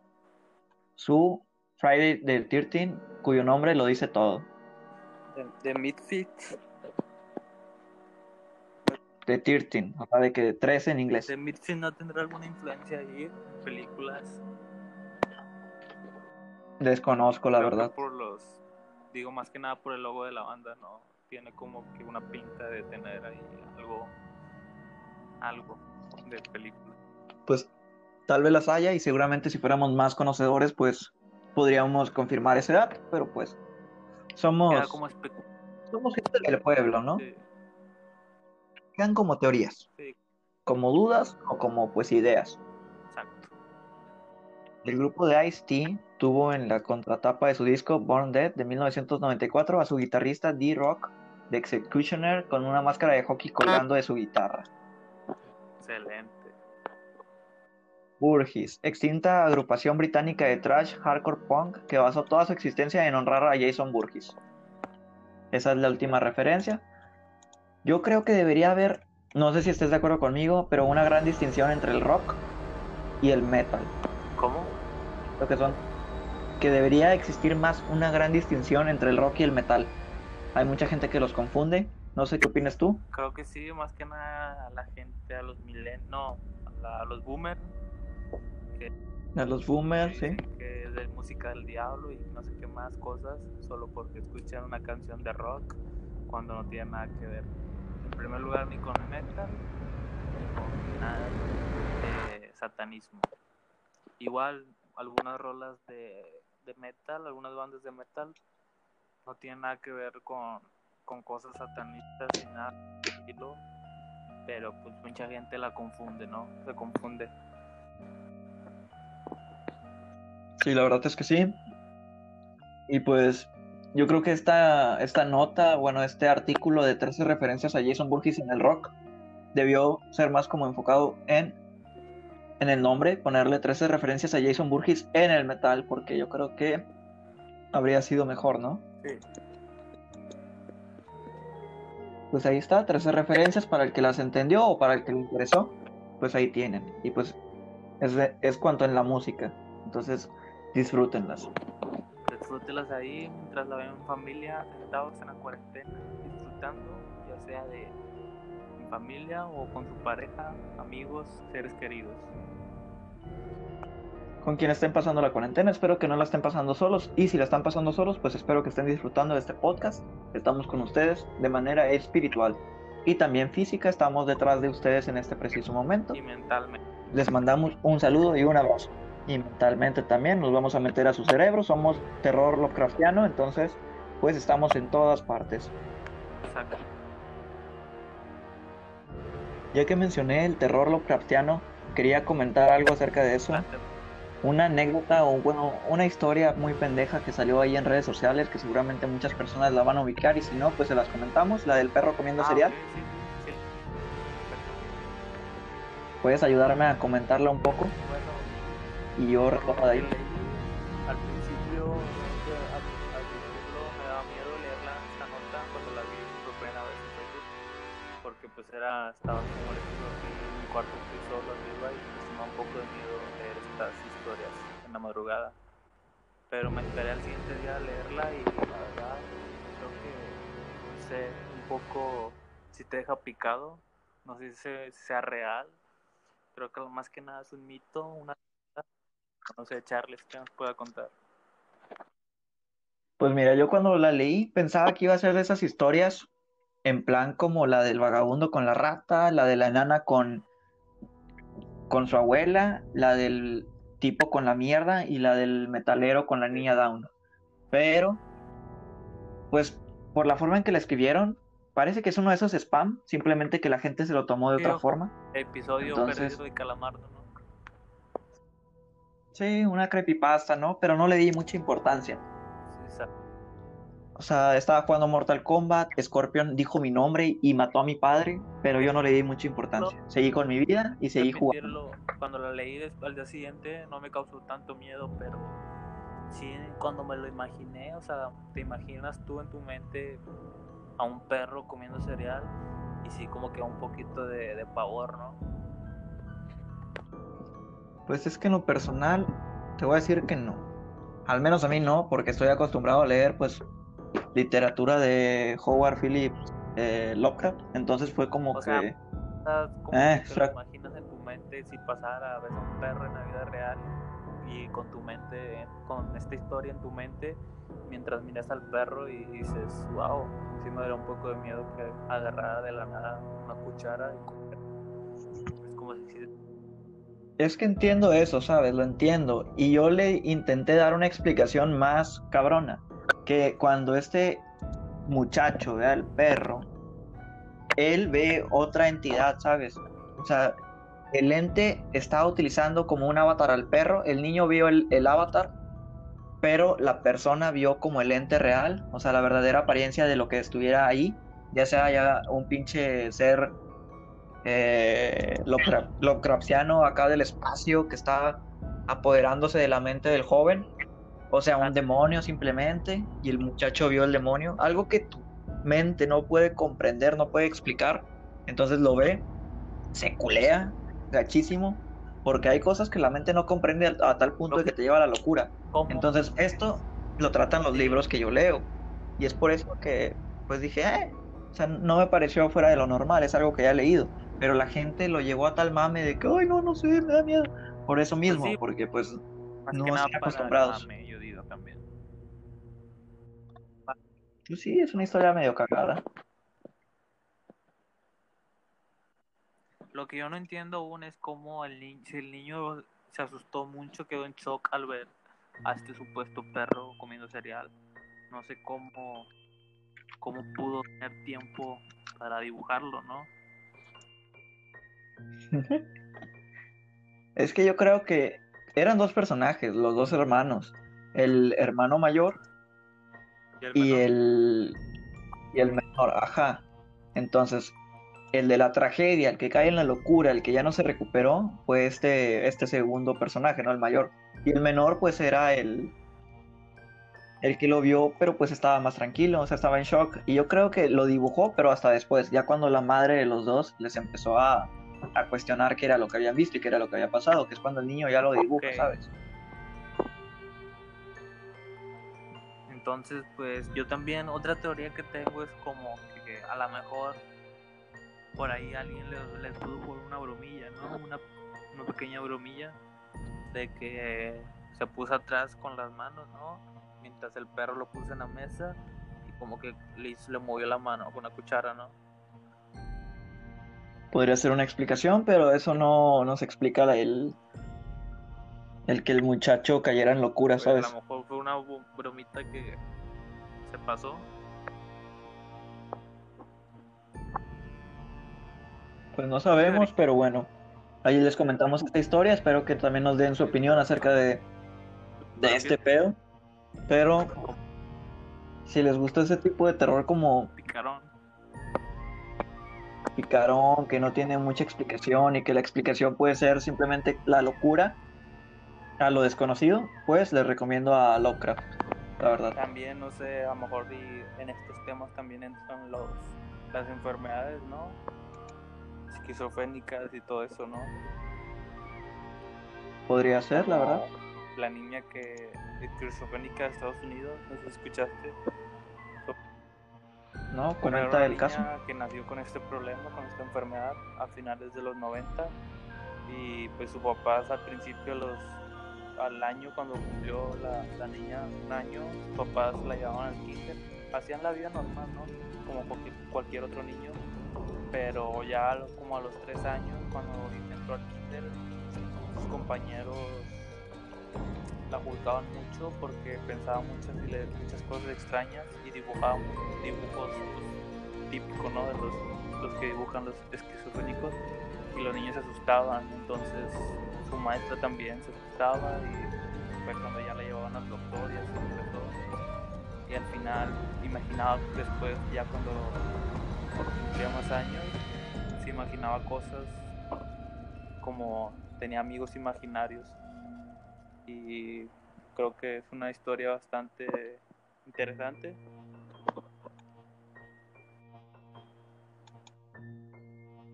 su Friday the 13, cuyo nombre lo dice todo. De Misfits, The 13, o sea, de que 13 en inglés. de Misfits no tendrá alguna influencia ahí en películas. Desconozco, la Creo verdad. Por los, digo más que nada por el logo de la banda, no tiene como que una pinta de tener ahí algo, algo de película. Pues tal vez las haya y seguramente si fuéramos más conocedores, pues podríamos confirmar ese dato, pero pues somos, como somos gente del pueblo, ¿no? sí, Quedan como teorías, sí, como dudas o como pues ideas. exacto. El grupo de Ice-T tuvo en la contratapa de su disco Born Dead de 1994 a su guitarrista D-Rock de Executioner con una máscara de hockey colgando de su guitarra. Excelente. Burgess, extinta agrupación británica de thrash hardcore punk que basó toda su existencia en honrar a Jason Burgess. Esa es la última referencia. Yo creo que debería haber, no sé si estés de acuerdo conmigo, pero una gran distinción entre el rock y el metal. ¿Cómo? Lo que son que debería existir más una gran distinción entre el rock y el metal. Hay mucha gente que los confunde. No sé qué opinas tú. Creo que sí, más que nada a la gente, a los milen, no, a, la- a los boomers, A los boomers, sí. que es de música del diablo y no sé qué más cosas, solo porque escuchan una canción de rock cuando no tiene nada que ver. En primer lugar, ni con metal, ni con nada de satanismo. Igual, algunas rolas de, de metal, algunas bandas de metal, no tienen nada que ver con, con cosas satanistas ni nada pero pues mucha gente la confunde, ¿no? Se confunde. Sí, la verdad es que sí. Y pues yo creo que esta, esta nota, bueno, este artículo de 13 referencias a Jason Burgess en el rock debió ser más como enfocado en, en el nombre, ponerle 13 referencias a Jason Burgess en el metal, porque yo creo que habría sido mejor, ¿no? Sí. Pues ahí está, 13 referencias para el que las entendió o para el que le interesó, pues ahí tienen. Y pues es, de- es cuanto en la música. Entonces, disfrútenlas. Disfrútelas ahí mientras la ven en familia, sentados en la cuarentena, disfrutando, ya sea de familia o con su pareja, amigos, seres queridos. Con quien estén pasando la cuarentena. Espero que no la estén pasando solos. Y si la están pasando solos, pues espero que estén disfrutando de este podcast. Estamos con ustedes de manera espiritual y también física. Estamos detrás de ustedes en este preciso momento. Y mentalmente. Les mandamos un saludo y un abrazo. Y mentalmente también nos vamos a meter a su cerebro. Somos terror Lovecraftiano, entonces pues estamos en todas partes. Exacto. Ya que mencioné el terror Lovecraftiano, quería comentar algo acerca de eso. Una anécdota o bueno, una historia muy pendeja que salió ahí en redes sociales que seguramente muchas personas la van a ubicar y si no, pues se las comentamos. La del perro comiendo Ah, cereal. sí, sí. ¿Puedes ayudarme a comentarla un poco? Bueno, Y yo retomo de ahí. Al principio, al, al principio me daba miedo leerla esta nota cuando la vi por primera vez en Facebook, porque pues era, estaba como molesto en mi cuarto estoy solo y pues me da un poco de miedo leer estas historias en la madrugada. Pero me esperé al siguiente día a leerla y la verdad creo que, no sé, un poco si te deja picado, no sé si sea real, creo que más que nada es un mito, una no sé, Charles, ¿qué nos pueda contar? Pues mira, yo cuando la leí pensaba que iba a ser de esas historias en plan como la del vagabundo con la rata, la de la enana con, con su abuela, la del tipo con la mierda y la del metalero con la niña Down. Pero, pues por la forma en que la escribieron, parece que es uno de esos spam, simplemente que la gente se lo tomó de otra forma. Episodio Entonces- perdido de Calamardo, ¿no? Sí, una creepypasta, ¿no? Pero no le di mucha importancia. O sea, estaba jugando Mortal Kombat, Scorpion dijo mi nombre y mató a mi padre, pero yo no le di mucha importancia. Seguí con mi vida y seguí jugando. Cuando la leí al día siguiente no me causó tanto miedo, pero sí, cuando me lo imaginé, o sea, te imaginas tú en tu mente a un perro comiendo cereal y sí como que un poquito de, de pavor, ¿no? Pues es que en lo personal, te voy a decir que no. Al menos a mí no, porque estoy acostumbrado a leer, pues, literatura de Howard Phillips eh, Lovecraft. Entonces fue como O que... sea, como Eh, que te lo imaginas en tu mente si pasara a ver a un perro en la vida real y con tu mente, con esta historia en tu mente, mientras miras al perro y dices, wow, sí me un poco de miedo que agarrara de la nada una cuchara y comer. Es como si Es que entiendo eso, ¿sabes? Lo entiendo. Y yo le intenté dar una explicación más cabrona. Que cuando este muchacho ve al perro, él ve otra entidad, ¿sabes? O sea, el ente estaba utilizando como un avatar al perro. El niño vio el, el avatar, pero la persona vio como el ente real. O sea, la verdadera apariencia de lo que estuviera ahí. Ya sea ya un pinche ser eh, Lovecraft- Lovecraftiano acá del espacio que está apoderándose de la mente del joven. O sea, un demonio simplemente. Y el muchacho vio el demonio. Algo que tu mente no puede comprender, no puede explicar. Entonces lo ve, se culea, gachísimo. Porque hay cosas que la mente no comprende a, a tal punto de que te lleva a la locura. ¿Cómo? Entonces, esto lo tratan los libros que yo leo. Y es por eso que, pues dije, eh, o sea, no me pareció fuera de lo normal, es algo que ya he leído. Pero la gente lo llevó a tal mame de que, ay, no, no sé, me da miedo. Por eso mismo, sí. porque pues no están acostumbrados. mame, yo digo también. Pues sí, es una historia medio cagada. Lo que yo no entiendo aún es cómo el niño, si el niño se asustó mucho, quedó en shock al ver a este supuesto perro comiendo cereal. No sé cómo, cómo pudo tener tiempo para dibujarlo, ¿no? Es que yo creo que eran dos personajes, los dos hermanos. El hermano mayor y el, y el menor, ajá. Entonces, el de la tragedia, el que cae en la locura, el que ya no se recuperó, fue este, este segundo personaje, ¿no? El mayor. Y el menor, pues era el, el que lo vio, pero pues estaba más tranquilo, o sea, estaba en shock. Y yo creo que lo dibujó, pero hasta después, ya cuando la madre de los dos les empezó a, a cuestionar qué era lo que habían visto y qué era lo que había pasado, que es cuando el niño ya lo dibuja. ¿sabes? Entonces, pues yo también, otra teoría que tengo es como que a lo mejor por ahí alguien les, les pudo jugar una bromilla, ¿no? Una, una pequeña bromilla de que se puso atrás con las manos, ¿no? Mientras el perro lo puso en la mesa y como que le, le movió la mano con una cuchara, ¿no? Podría ser una explicación, pero eso no nos explica el, el que el muchacho cayera en locura, Pues, ¿sabes? A lo mejor una bromita que se pasó. Pues no sabemos, pero bueno. Ahí les comentamos esta historia. Espero que también nos den su opinión acerca de, de este pedo. Pero si les gusta ese tipo de terror como Picarón. picarón, que no tiene mucha explicación y que la explicación puede ser simplemente la locura a lo desconocido, pues les recomiendo a Lovecraft, la verdad. También, no sé, a lo mejor en estos temas también entran los, las enfermedades, ¿no? Esquizofrénicas y todo eso, ¿no? Podría ser, la verdad. La niña que esquizofrénica de Estados Unidos, no escuchaste. ¿No? Comenta el caso. niña que nació con este problema, con esta enfermedad a finales de los 90 y pues sus papás al principio los al año cuando cumplió la, la niña un año, sus papás la llevaban al kinder, hacían la vida normal, ¿no? Como cualquier, otro niño, pero ya como a los tres años cuando entró al kinder, sus compañeros la juzgaban mucho porque pensaba muchas, muchas cosas extrañas y dibujaba dibujos pues, típicos ¿no? de los, los que dibujan los esquizofrénicos y los niños se asustaban entonces su maestra también se asustaba y fue cuando ya la llevaban al doctor y así empezó y al final imaginaba después ya cuando cumplía más años se imaginaba cosas como tenía amigos imaginarios y creo que es una historia bastante interesante.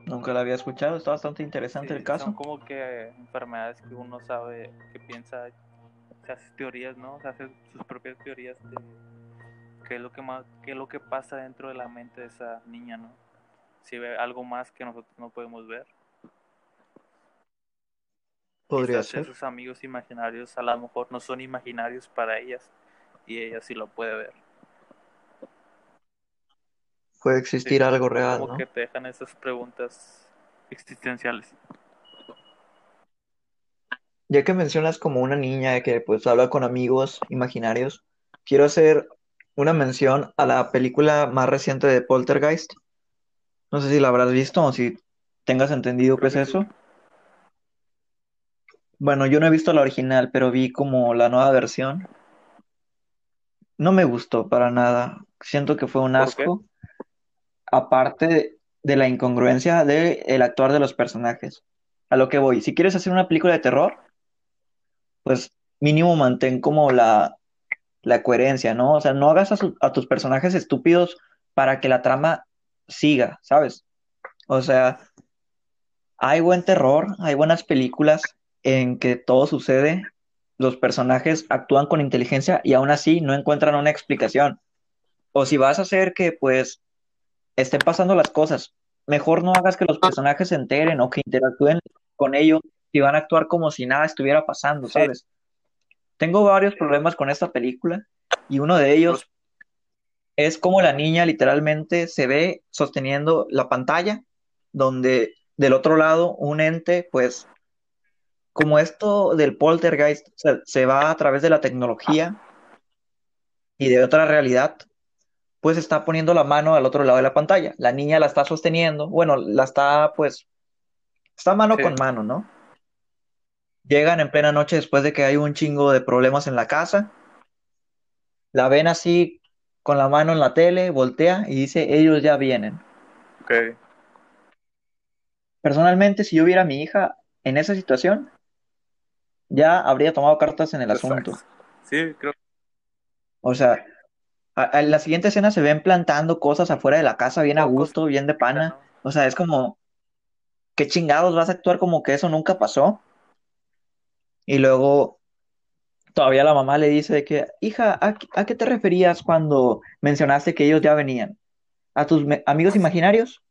Nunca la había escuchado, está bastante interesante Sí, el caso. Son como que enfermedades que uno sabe, que piensa, se hace teorías, ¿no? Se hace sus propias teorías de qué es lo que más, qué es lo que pasa dentro de la mente de esa niña, ¿no? Si ve algo más que nosotros no podemos ver. Podría Quizás ser. esos amigos imaginarios a lo mejor no son imaginarios para ellas y ella sí lo puede ver. Puede Sí, existir algo real, como ¿no? que te dejan esas preguntas existenciales. Ya que mencionas como una niña que pues habla con amigos imaginarios, quiero hacer una mención a la película más reciente de Poltergeist. No sé si la habrás visto o si tengas entendido qué es eso. Bueno, yo no he visto la original, pero vi como la nueva versión. No me gustó para nada. Siento que fue un ¿Por qué? Aparte de, de la incongruencia del actuar de los personajes. A lo que voy, si quieres hacer una película de terror, pues mínimo mantén como la, la coherencia, ¿no? O sea, no hagas a, a tus personajes estúpidos para que la trama siga, ¿sabes? O sea, hay buen terror, hay buenas películas en que todo sucede, los personajes actúan con inteligencia y aún así no encuentran una explicación. O si vas a hacer que pues estén pasando las cosas, mejor no hagas que los personajes se enteren o que interactúen con ellos y van a actuar como si nada estuviera pasando, Sí. ¿sabes? Tengo varios problemas con esta película y uno de ellos es como la niña literalmente se ve sosteniendo la pantalla, donde del otro lado un ente, pues, como esto del poltergeist se, se va a través de la tecnología y de otra realidad, pues está poniendo la mano al otro lado de la pantalla. La niña la está sosteniendo, bueno, la está, pues, está mano Sí. con mano, ¿no? Llegan en plena noche después de que hay un chingo de problemas en la casa. La ven así con la mano en la tele, voltea y dice, ellos ya vienen. Ok. Personalmente, si yo viera a mi hija en esa situación, ya habría tomado cartas en el asunto. Sí, creo O sea, a- la siguiente escena se ven plantando cosas afuera de la casa bien a gusto, bien de pana. O sea, es como, ¿qué chingados vas a actuar como que eso nunca pasó? Y luego todavía la mamá le dice de que, hija, ¿a, qué- a qué te referías cuando mencionaste que ellos ya venían? ¿A tus amigos imaginarios?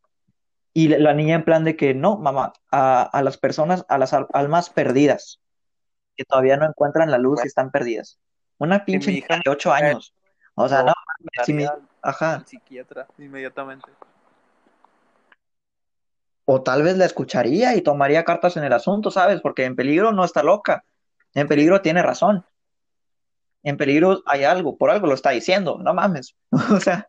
Y la niña en plan de que no, mamá, a, a las personas, a las al- almas perdidas. que todavía no encuentran la luz y están perdidas. Una pinche hija de 8 años. O sea, lo no, si ajá. psiquiatra inmediatamente. O tal vez la escucharía y tomaría cartas en el asunto, ¿sabes? Porque en peligro no está loca. En peligro tiene razón. En peligro hay algo, por algo lo está diciendo, no mames. O sea,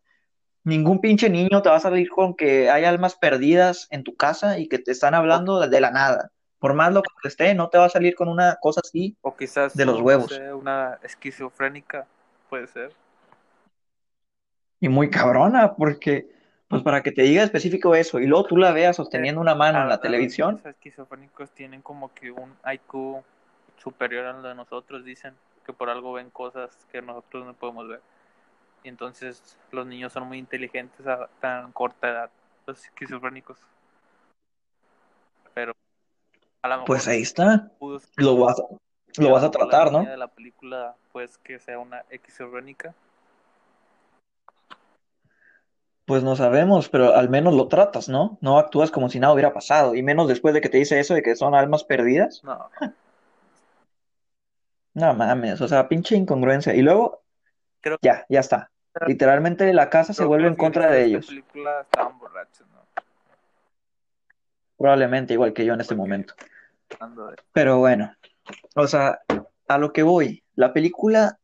ningún pinche niño te va a salir con que hay almas perdidas en tu casa y que te están hablando de la nada. Por más lo que esté, no te va a salir con una cosa así. O quizás De los no huevos. una esquizofrénica, puede ser. Y muy cabrona, porque, pues para que te diga específico eso, y luego tú la veas sosteniendo una mano en la televisión, Los esquizofrénicos tienen como que un IQ superior a lo de nosotros, dicen que por algo ven cosas que nosotros no podemos ver. Y entonces los niños son muy inteligentes a tan corta edad, los esquizofrénicos. Pero a lo mejor pues ahí está. Lo vas, lo vas a tratar, ¿no? de la película, pues que sea una esquizofrénica. Pues no sabemos, pero al menos lo tratas, ¿no? No actúas como si nada hubiera pasado, y menos después de que te dice eso de que son almas perdidas. No, No mames, o sea, pinche incongruencia. Y luego, Creo- ya, ya está. Literalmente la casa se vuelve en contra de ellos. esta película estaban borrachos, ¿no? Probablemente igual que yo en este momento. Pero bueno, o sea, a lo que voy, la película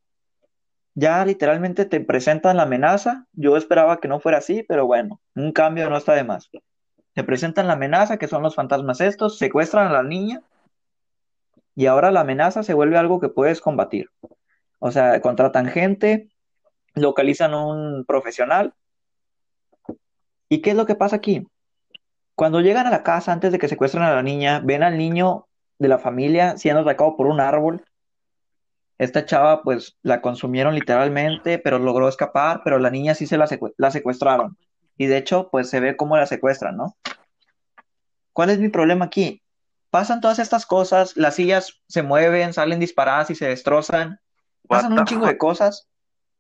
ya literalmente te presentan la amenaza. Yo esperaba que no fuera así, pero bueno, un cambio no está de más. Te presentan la amenaza, que son los fantasmas estos, secuestran a la niña y ahora la amenaza se vuelve algo que puedes combatir. O sea, contratan gente, localizan un profesional. ¿Y qué es lo que pasa aquí? Cuando llegan a la casa antes de que secuestren a la niña, ven al niño de la familia siendo atacado por un árbol. Esta chava, pues, la consumieron literalmente, pero logró escapar, pero la niña sí se la, secue- la secuestraron. Y de hecho, pues se ve cómo la secuestran, ¿no? ¿Cuál es mi problema aquí? Pasan todas estas cosas, las sillas se mueven, salen disparadas y se destrozan. Pasan un chingo de cosas.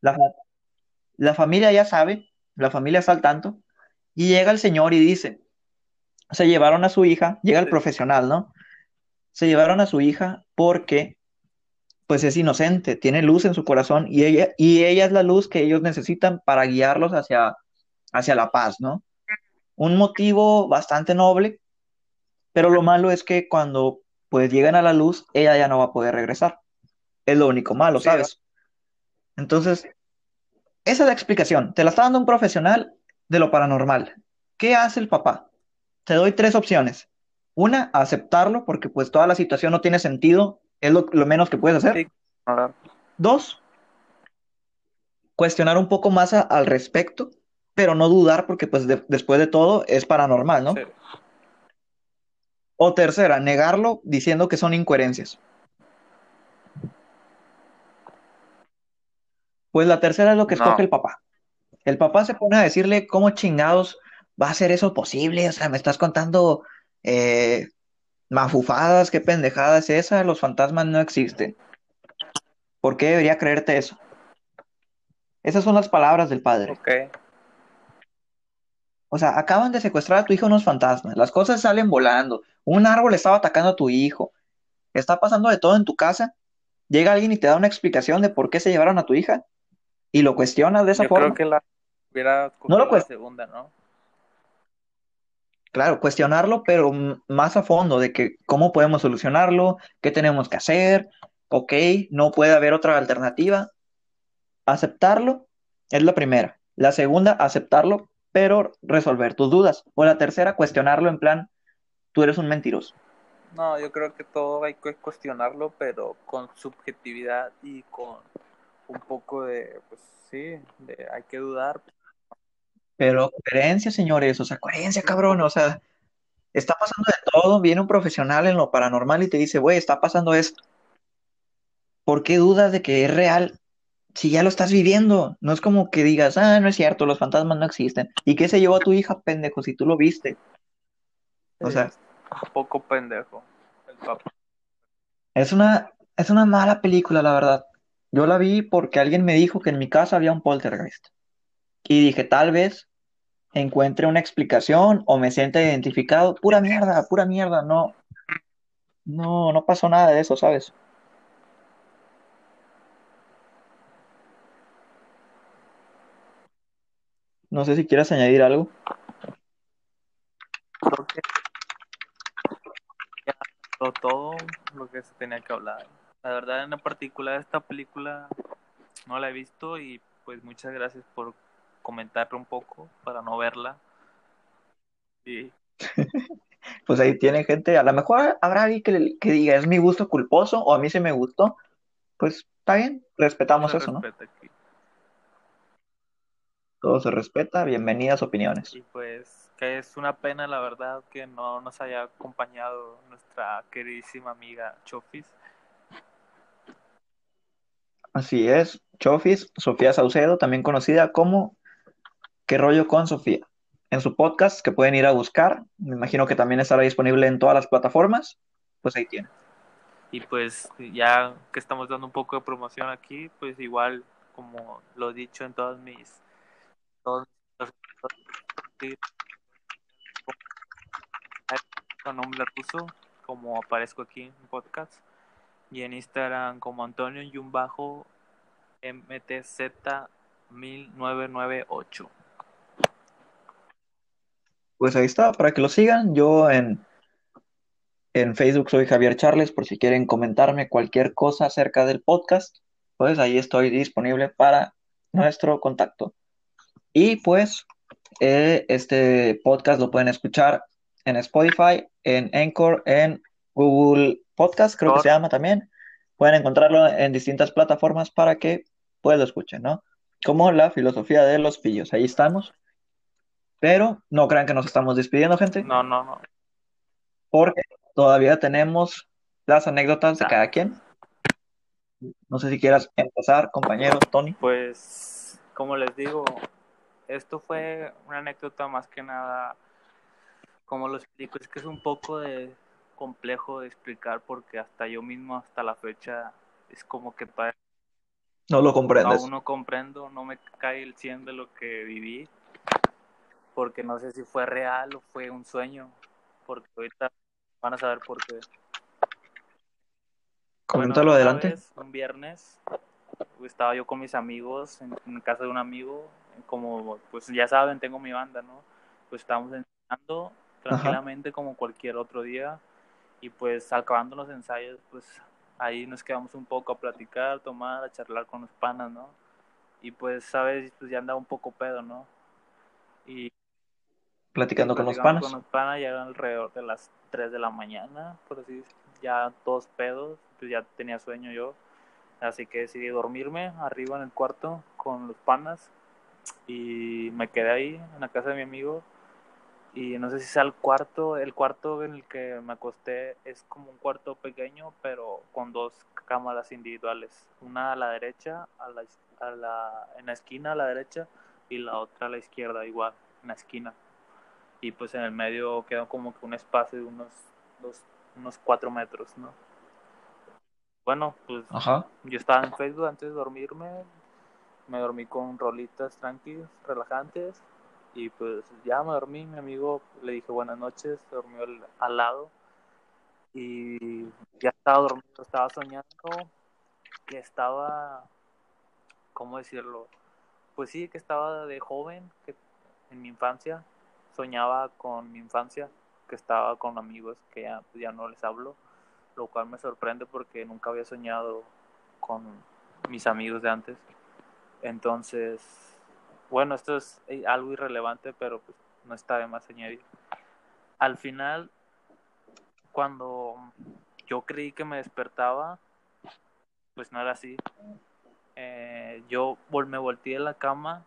La, la familia ya sabe, la familia está al tanto. Y llega el señor y dice, se llevaron a su hija, llega el profesional, ¿no? Se llevaron a su hija porque, pues es inocente, tiene luz en su corazón y ella, y ella es la luz que ellos necesitan para guiarlos hacia, hacia la paz, ¿no? Un motivo bastante noble, pero lo malo es que cuando pues llegan a la luz, ella ya no va a poder regresar. Es lo único malo, ¿sabes? Entonces, esa es la explicación. Te la está dando un profesional de lo paranormal. ¿Qué hace el papá? Te doy tres opciones. Una, aceptarlo porque pues toda la situación no tiene sentido, es lo, lo menos que puedes hacer. Sí. Dos, cuestionar un poco más a- al respecto, pero no dudar porque pues de- después de todo es paranormal, ¿no? sí. O tercera, negarlo diciendo que son incoherencias. Pues la tercera es lo que No. escoge el papá. El papá se pone a decirle cómo chingados va a ser eso posible. O sea, me estás contando eh, mafufadas, qué pendejada es esa. Los fantasmas no existen. ¿Por qué debería creerte eso? Esas son las palabras del padre. Ok. O sea, acaban de secuestrar a tu hijo unos fantasmas. Las cosas salen volando. Un árbol estaba atacando a tu hijo. Está pasando de todo en tu casa. Llega alguien y te da una explicación de por qué se llevaron a tu hija. Y lo cuestionas de esa Yo forma. creo que la hubiera No lo la segunda, ¿no? Claro, cuestionarlo, pero más a fondo de que cómo podemos solucionarlo, qué tenemos que hacer, ok, no puede haber otra alternativa. Aceptarlo es la primera. La segunda, aceptarlo, pero resolver tus dudas. O la tercera, cuestionarlo en plan, tú eres un mentiroso. No, yo creo que todo hay que cuestionarlo, pero con subjetividad y con un poco de, pues sí, de hay que dudar. Pero coherencia, señores, o sea, coherencia, cabrón, o sea, está pasando de todo, viene un profesional en lo paranormal y te dice, güey, está pasando esto. ¿Por qué dudas de que es real si ya lo estás viviendo? No es como que digas, ah, no es cierto, los fantasmas no existen. ¿Y qué se llevó a tu hija, pendejo, si tú lo viste? O sea, un poco pendejo el papá. es una, es una mala película, la verdad. Yo la vi porque alguien me dijo que en mi casa había un poltergeist. Y dije, tal vez encuentre una explicación o me sienta identificado. Pura mierda, pura mierda, no. No, no pasó nada de eso, ¿sabes? No sé si quieras añadir algo. Creo que ya todo lo que se tenía que hablar. La verdad, en la particular esta película no la he visto y pues muchas gracias por comentarle un poco para no verla. Y Pues ahí tiene gente, a lo mejor habrá alguien que, que diga, es mi gusto culposo o a mí se me gustó. Pues está bien, respetamos se eso, ¿no? aquí. Todo se respeta, bienvenidas opiniones. Y pues que es una pena, la verdad, que no nos haya acompañado nuestra queridísima amiga Chofis. Así es, Chofis, Sofía Saucedo, también conocida como ¿Qué rollo con Sofía? En su podcast que pueden ir a buscar, me imagino que también estará disponible en todas las plataformas, pues ahí tiene. Y pues ya que estamos dando un poco de promoción aquí, pues igual, como lo he dicho en todas mis... Todos con nombre ruso, como aparezco aquí en podcast. Y en Instagram como Antonio Yumbajo MTZ1998. Pues ahí está, para que lo sigan. Yo en, en Facebook soy Javier Charles, por si quieren comentarme cualquier cosa acerca del podcast, pues ahí estoy disponible para nuestro contacto. Y pues eh, este podcast lo pueden escuchar en Spotify, en Anchor, en Google Podcast, creo que se llama también. Pueden encontrarlo en distintas plataformas para que pues lo escuchen, ¿no? Como la filosofía de los pillos, ahí estamos. Pero no crean que nos estamos despidiendo, gente, No, no, no. porque todavía tenemos las anécdotas de Ah. cada quien. No sé si quieras empezar, compañero Tony. Pues, como les digo, esto fue una anécdota más que nada, como lo explico, es que es un poco de complejo de explicar porque hasta yo mismo, hasta la fecha, es como que todavía No lo comprendes. aún no comprendo, no me cae el 100 de lo que viví, porque no sé si fue real o fue un sueño, porque ahorita van a saber por qué. Coméntalo Bueno, adelante. vez, un viernes, estaba yo con mis amigos en, en casa de un amigo, como pues ya saben, tengo mi banda, ¿no? Pues estábamos ensayando tranquilamente como cualquier otro día y pues acabando los ensayos, pues ahí nos quedamos un poco a platicar, tomar, a charlar con los panas, ¿no? Y pues, sabes, pues ya andaba un poco pedo, ¿no? Y Platicando con los platicando panas. Con los panas ya eran alrededor de las 3 de la mañana, por así decirlo. Ya todos pedos, pues ya tenía sueño yo. Así que decidí dormirme arriba en el cuarto con los panas. Y me quedé ahí en la casa de mi amigo. Y no sé si sea el cuarto, el cuarto en el que me acosté es como un cuarto pequeño, pero con dos cámaras individuales. Una a la derecha, a la, a la, en la esquina a la derecha, y la otra a la izquierda, igual, en la esquina y pues en el medio quedó como que un espacio de unos, dos, unos cuatro metros, ¿no? Bueno, pues Ajá. yo estaba en Facebook antes de dormirme, me dormí con rolitas tranquilas, relajantes, y pues ya me dormí, mi amigo le dije buenas noches, se durmió al, al lado, y ya estaba dormido, estaba soñando que estaba, ¿cómo decirlo? Pues sí, que estaba de joven, que en mi infancia, soñaba con mi infancia, que estaba con amigos que ya, pues, ya no les hablo, lo cual me sorprende porque nunca había soñado con mis amigos de antes. Entonces, bueno, esto es eh, algo irrelevante, pero pues no está de más añadir. Al final, cuando yo creí que me despertaba, pues no era así. Eh, yo me volteé de la cama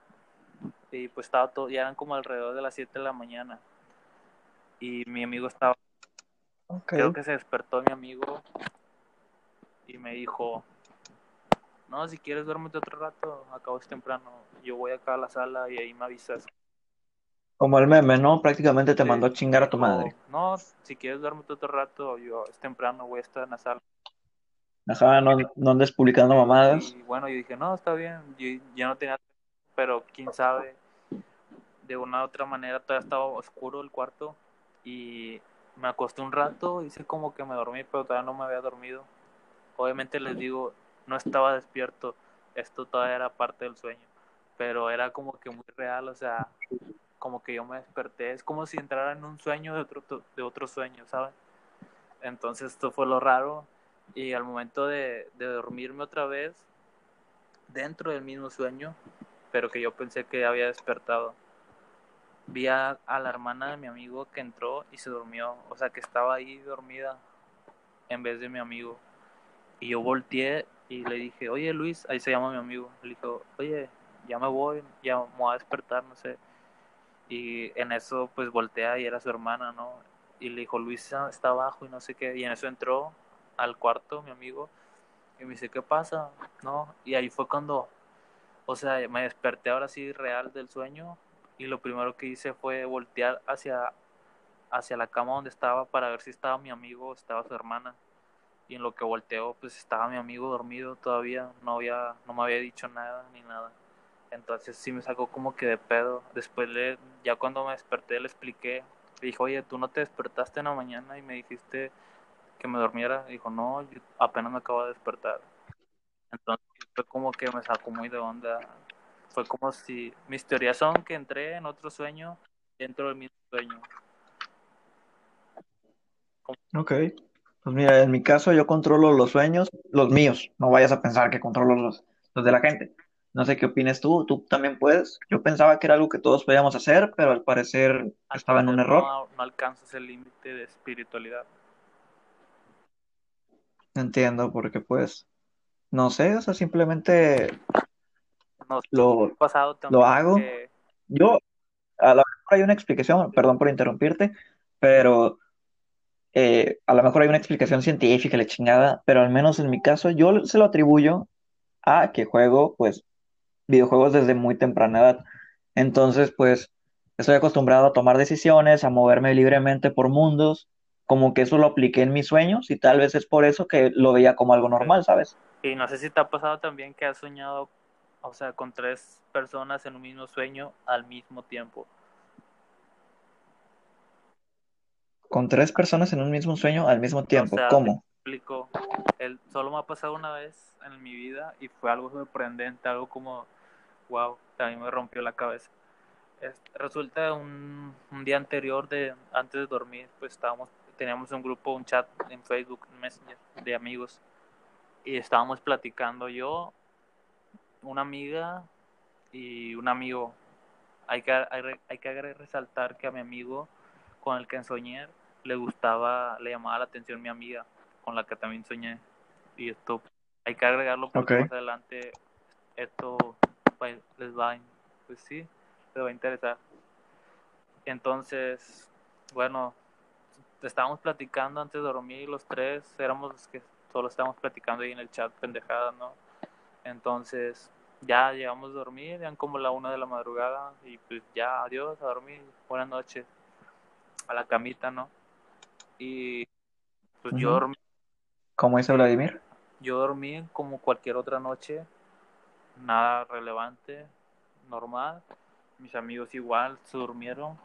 y pues estaba todo, ya eran como alrededor de las 7 de la mañana. Y mi amigo estaba, creo que se despertó mi amigo y me dijo, no, si quieres duérmete otro rato, acabas temprano, yo voy acá a la sala y ahí me avisas. Como el meme, ¿no? Prácticamente te Sí, mandó a chingar a tu madre. No, si quieres duérmete otro rato, yo es temprano, voy a estar en la sala. Ajá, no, no andes publicando mamadas. Y bueno, yo dije, no, está bien, yo ya no tenía, pero quién sabe, de una u otra manera todavía estaba oscuro el cuarto y me acosté un rato, hice como que me dormí, pero todavía no me había dormido. Obviamente les digo, no estaba despierto, esto todavía era parte del sueño. pero era como que muy real, o sea, como que yo me desperté, es como si entrara en un sueño de otro, de otro sueño, ¿sabes? Entonces esto fue lo raro y al momento de, de dormirme otra vez, dentro del mismo sueño, pero que yo pensé que había despertado, vi a, la hermana de mi amigo que entró y se durmió, o sea que estaba ahí dormida en vez de mi amigo. Y yo volteé y le dije, oye Luis, ahí se llama mi amigo, le dijo, oye, ya me voy, ya me voy a despertar, no sé. Y en eso pues voltea y era su hermana, ¿no? Y le dijo, Luis está abajo y no sé qué. Y en eso entró al cuarto mi amigo y me dice, ¿qué pasa? ¿No? Y ahí fue cuando, o sea, me desperté ahora sí real del sueño y lo primero que hice fue voltear hacia, hacia la cama donde estaba para ver si estaba mi amigo o estaba su hermana. Y en lo que volteó, pues estaba mi amigo dormido todavía, no, había, no me había dicho nada ni nada. Entonces sí me sacó como que de pedo. Después, le, ya cuando me desperté, le expliqué. Le dije, oye, tú no te despertaste en la mañana y me dijiste que me durmiera. dijo, no, apenas me acabo de despertar. Entonces fue como que me sacó muy de onda. Fue como si mis teorías son que entré en otro sueño dentro del mismo sueño. Ok. Pues mira, en mi caso yo controlo los sueños, los míos. No vayas a pensar que controlo los, los de la gente. No sé qué opinas tú, tú también puedes. Yo pensaba que era algo que todos podíamos hacer, pero al parecer estaba en un error. No, no alcanzas el límite de espiritualidad. Entiendo, porque pues, no sé, o sea, simplemente No, lo, pasado lo hago. que- Yo, a lo mejor hay una explicación, perdón por interrumpirte, pero eh, a lo mejor hay una explicación científica, la chingada, pero al menos en mi caso yo se lo atribuyo a que juego, pues, videojuegos desde muy temprana edad. Entonces, pues, estoy acostumbrado a tomar decisiones, a moverme libremente por mundos, como que eso lo apliqué en mis sueños y tal vez es por eso que lo veía como algo normal, ¿sabes? Y no sé si te ha pasado también que has soñado, o sea, con tres personas en un mismo sueño al mismo tiempo. Con tres personas en un mismo sueño al mismo tiempo, O sea, ¿cómo? explico. El, solo me ha pasado una vez en mi vida y fue algo sorprendente, algo como, wow, también me rompió la cabeza. Es- resulta un, un día anterior de antes de dormir, pues estábamos, teníamos un grupo, un chat en Facebook, en Messenger de amigos y estábamos platicando yo, una amiga y un amigo. Hay que, hay, hay que resaltar que a mi amigo con el que soñé le gustaba, le llamaba la atención mi amiga con la que también soñé. Y esto hay que agregarlo porque más adelante esto pues, les va, a- pues sí, les va a interesar. Entonces, bueno, estábamos platicando antes de dormir los tres, éramos los que solo estábamos platicando ahí en el chat pendejadas, ¿no? Entonces, ya llegamos a dormir, eran como la una de la madrugada y pues ya, adiós, a dormir, buenas noches, a la camita, ¿no? Y pues yo dormí, Como dice Vladimir. yo dormí como cualquier otra noche, nada relevante, normal, mis amigos igual se durmieron,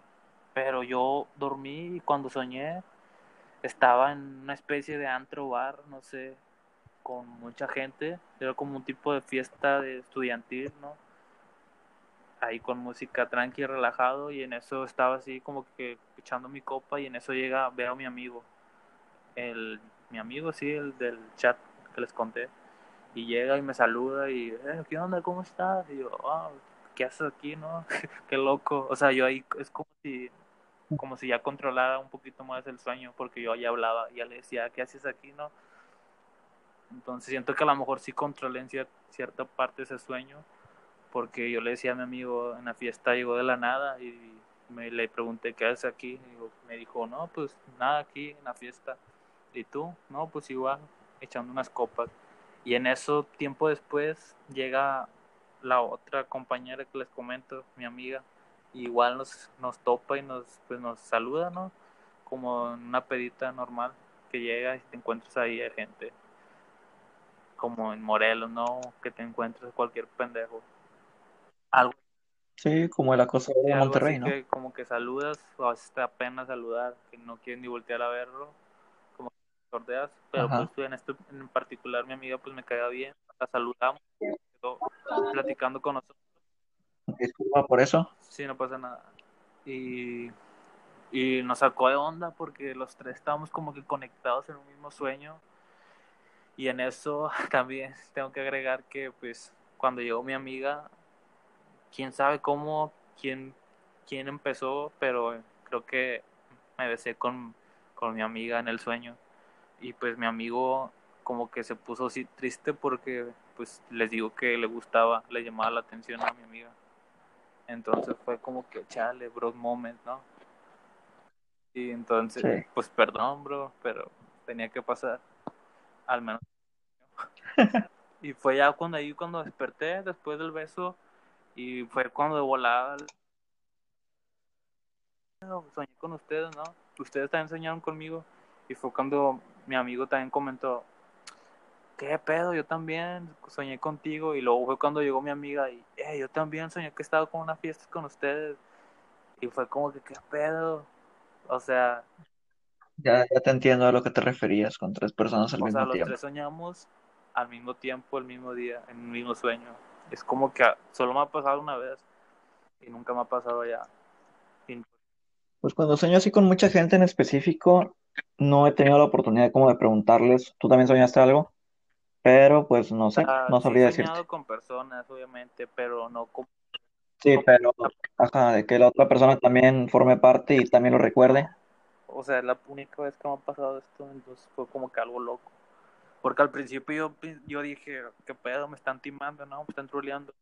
pero yo dormí y cuando soñé estaba en una especie de antro bar, no sé, con mucha gente, era como un tipo de fiesta de estudiantil, ¿no? Ahí con música tranqui, relajado, y en eso estaba así como que echando mi copa y en eso llega, veo a mi amigo, el, mi amigo, sí, el del chat que les conté, y llega y me saluda y, eh, ¿qué onda? ¿Cómo estás? Y yo, ah, ¿qué haces aquí, no? Qué loco. O sea, yo ahí es como si, como si ya controlara un poquito más el sueño, porque yo ya hablaba, ya le decía, ¿qué haces aquí, no? Entonces siento que a lo mejor sí controlé en cier- cierta parte ese sueño, porque yo le decía a mi amigo en la fiesta, llegó de la nada y me le pregunté, ¿qué haces aquí? Y me dijo, no, pues nada aquí en la fiesta. ¿Y tú? No, pues igual, echando unas copas. Y en eso, tiempo después, llega la otra compañera que les comento, mi amiga, igual nos, nos topa y nos, pues nos saluda, ¿no? Como una pedita normal, que llega y te encuentras ahí hay gente, como en Morelos, ¿no? Que te encuentras cualquier pendejo. Algo, Sí, como el acosador de Monterrey, ¿no? que como que saludas, o a veces te da pena saludar, que no quieres ni voltear a verlo, como que te sordeas, pero Ajá. pues tú en esto en particular mi amiga pues me caía bien, la saludamos, quedó platicando con nosotros Disculpa por eso. Sí, no pasa nada. Y, y nos sacó de onda porque los tres estábamos como que conectados en un mismo sueño. Y en eso también tengo que agregar que pues cuando llegó mi amiga, quién sabe cómo, quién, quién empezó, pero creo que me besé con, con mi amiga en el sueño. Y pues mi amigo como que se puso así triste porque pues les digo que le gustaba, le llamaba la atención a mi amiga. Entonces fue como que chale, bro, moment, ¿no? Y entonces, Sí. pues perdón, bro, pero tenía que pasar al menos. y fue ya cuando ahí cuando desperté después del beso y fue cuando de volada soñé con ustedes, ¿no? Ustedes también soñaron conmigo y fue cuando mi amigo también comentó, ¿qué pedo? Yo también soñé contigo y luego fue cuando llegó mi amiga y "Eh, yo también soñé que estaba con una fiesta con ustedes y fue como que, ¿qué pedo? O sea, Ya, ya te entiendo a lo que te referías con tres personas al o mismo sea, los tiempo. tres soñamos al mismo tiempo, el mismo día, en el mismo sueño. Es como que solo me ha pasado una vez y nunca me ha pasado ya. Y- Pues cuando sueño así con mucha gente en específico, no he tenido la oportunidad como de preguntarles, ¿tú también soñaste algo? Pero pues no sé, Ah, no sí sabría he decirte. soñado con personas, obviamente, pero no con Sí, pero ajá, de que la otra persona también forme parte y también lo recuerde. O sea, es la única vez que me ha pasado esto, entonces fue como que algo loco. Porque al principio yo, yo dije, ¿qué pedo? Me están timando, ¿no? Me están troleando.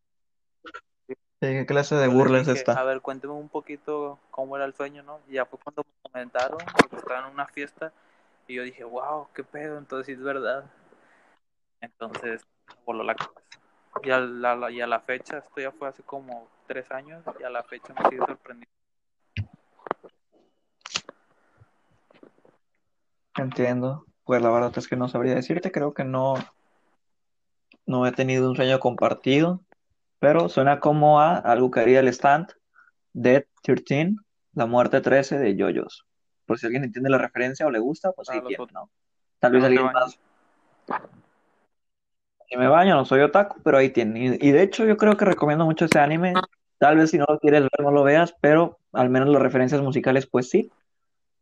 Sí, ¿Qué clase de Yo les burla es dije, esta? a ver, cuénteme un poquito cómo era el sueño, ¿no? Y ya fue cuando me comentaron de que estaban en una fiesta y yo dije, wow, qué pedo, entonces sí es verdad. Entonces, voló la cabeza. Y a la, y a la fecha, esto ya fue hace como tres años, y a la fecha me sigue sorprendiendo. Entiendo. Pues la verdad es que no sabría decirte, creo que no, no he tenido un sueño compartido, pero suena como a algo que haría el stand Dead 13, La Muerte 13 de Yoyos. Por si alguien entiende la referencia o le gusta, pues Ah, tiene, ot- ¿no? Tal ¿Ya vez alguien más. Si me baño, no soy otaku, pero ahí tiene. Y, y de hecho, yo creo que recomiendo mucho ese anime. Tal vez si no lo quieres ver, no lo veas, pero al menos las referencias musicales, pues sí,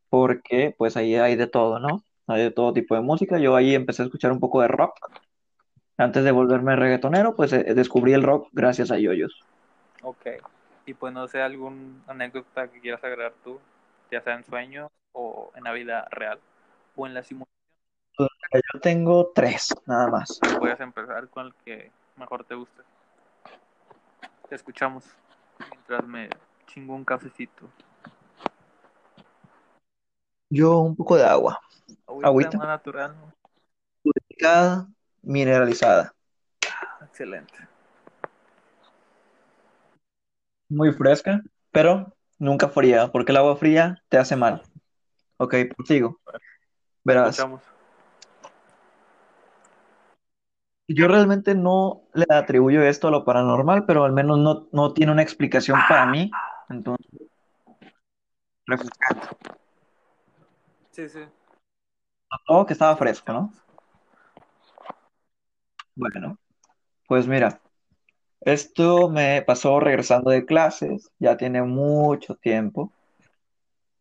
porque pues ahí hay de todo, ¿no? Hay de todo tipo de música. Yo ahí empecé a escuchar un poco de rock. Antes de volverme reggaetonero, pues eh, descubrí el rock gracias a Yoyos. Ok. Y pues no sé, algún anécdota que quieras agregar tú, ya sea en sueños o en la vida real o en la simulación. Yo tengo tres, nada más. Puedes empezar con el que mejor te guste. Te escuchamos mientras me chingo un cafecito. Yo un poco de agua, Agüita Agüita. más natural, ¿no? purificada, mineralizada. Excelente. Muy fresca, pero nunca fría, porque el agua fría te hace mal. Ok. Te Verás, escuchamos. Yo realmente no le atribuyo esto a lo paranormal, pero al menos no, no tiene una explicación para mí. Entonces, refrescante. Sí, sí. Todo que estaba fresco, ¿no? Bueno, pues mira, esto me pasó regresando de clases, ya tiene mucho tiempo,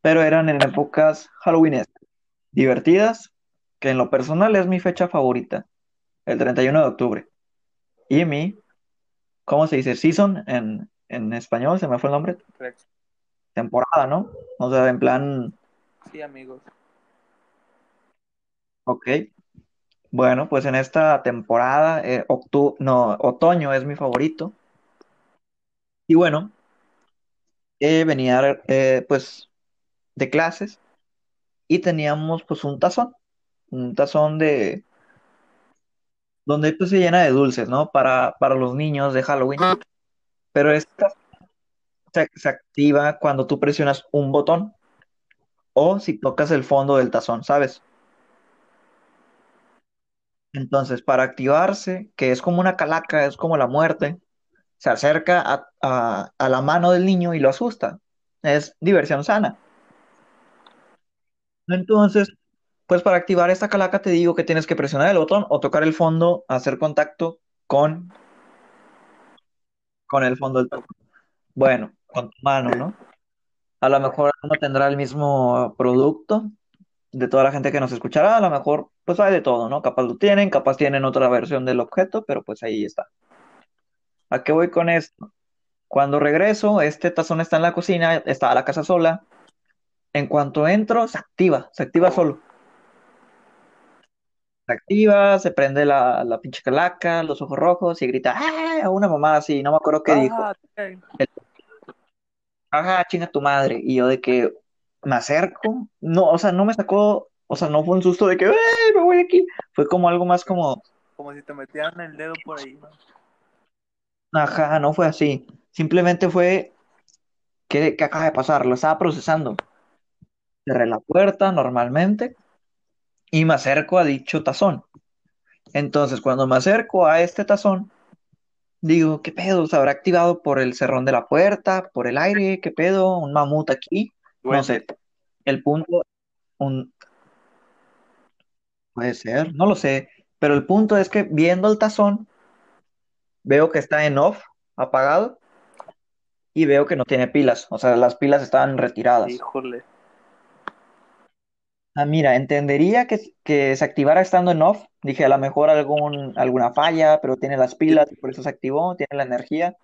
pero eran en épocas halloweenescas, divertidas, que en lo personal es mi fecha favorita, el 31 de octubre. Y mi, ¿cómo se dice? Season en, en español, se me fue el nombre, Correcto. temporada, ¿no? O sea, en plan, Sí, amigos. ok. Bueno, pues en esta temporada, eh, octu- no, otoño es mi favorito. Y bueno, eh, venía eh, pues de clases y teníamos pues un tazón, un tazón de donde pues se llena de dulces, ¿no? Para, para los niños de Halloween. Pero esta se, se activa cuando tú presionas un botón o si tocas el fondo del tazón, ¿sabes? Entonces, para activarse, que es como una calaca, es como la muerte, se acerca a, a- a la mano del niño y lo asusta. Es diversión sana. Entonces, pues para activar esta calaca te digo que tienes que presionar el botón o tocar el fondo, hacer contacto con, con el fondo del tazón. bueno, con tu mano, ¿no? A lo mejor no tendrá el mismo producto de toda la gente que nos escuchará, a lo mejor pues hay de todo, ¿no? Capaz lo tienen, capaz tienen otra versión del objeto, pero pues ahí está. ¿A qué voy con esto? Cuando regreso, este tazón está en la cocina, está a la casa sola. En cuanto entro, se activa, se activa solo. Activa, se prende la, la pinche calaca, los ojos rojos y grita, ¡ah! Una mamá así, no me acuerdo qué dijo. Ah, ok. Ajá, chinga tu madre. Y yo de que me acerco, no, o sea, no me sacó, o sea, no fue un susto de que, ¡eh! Me voy aquí. Fue como algo más como, Como si te metieran el dedo por ahí, ¿no? ajá, no fue así. Simplemente fue, ¿qué, qué acaba de pasar? Lo estaba procesando. Cerré la puerta normalmente y me acerco a dicho tazón. Entonces, cuando me acerco a este tazón, digo, ¿qué pedo? ¿Se habrá activado por el cerrón de la puerta, por el aire? ¿Qué pedo? ¿Un mamut aquí? No sé. El punto, un... puede ser, no lo sé. Pero el punto es que viendo el tazón, veo que está en off, apagado, y veo que no tiene pilas. O sea, las pilas estaban retiradas. Híjole. Ah, mira, entendería que, que se activara estando en off. Dije, a lo mejor algún, alguna falla, pero tiene las pilas, por eso se activó, tiene la energía.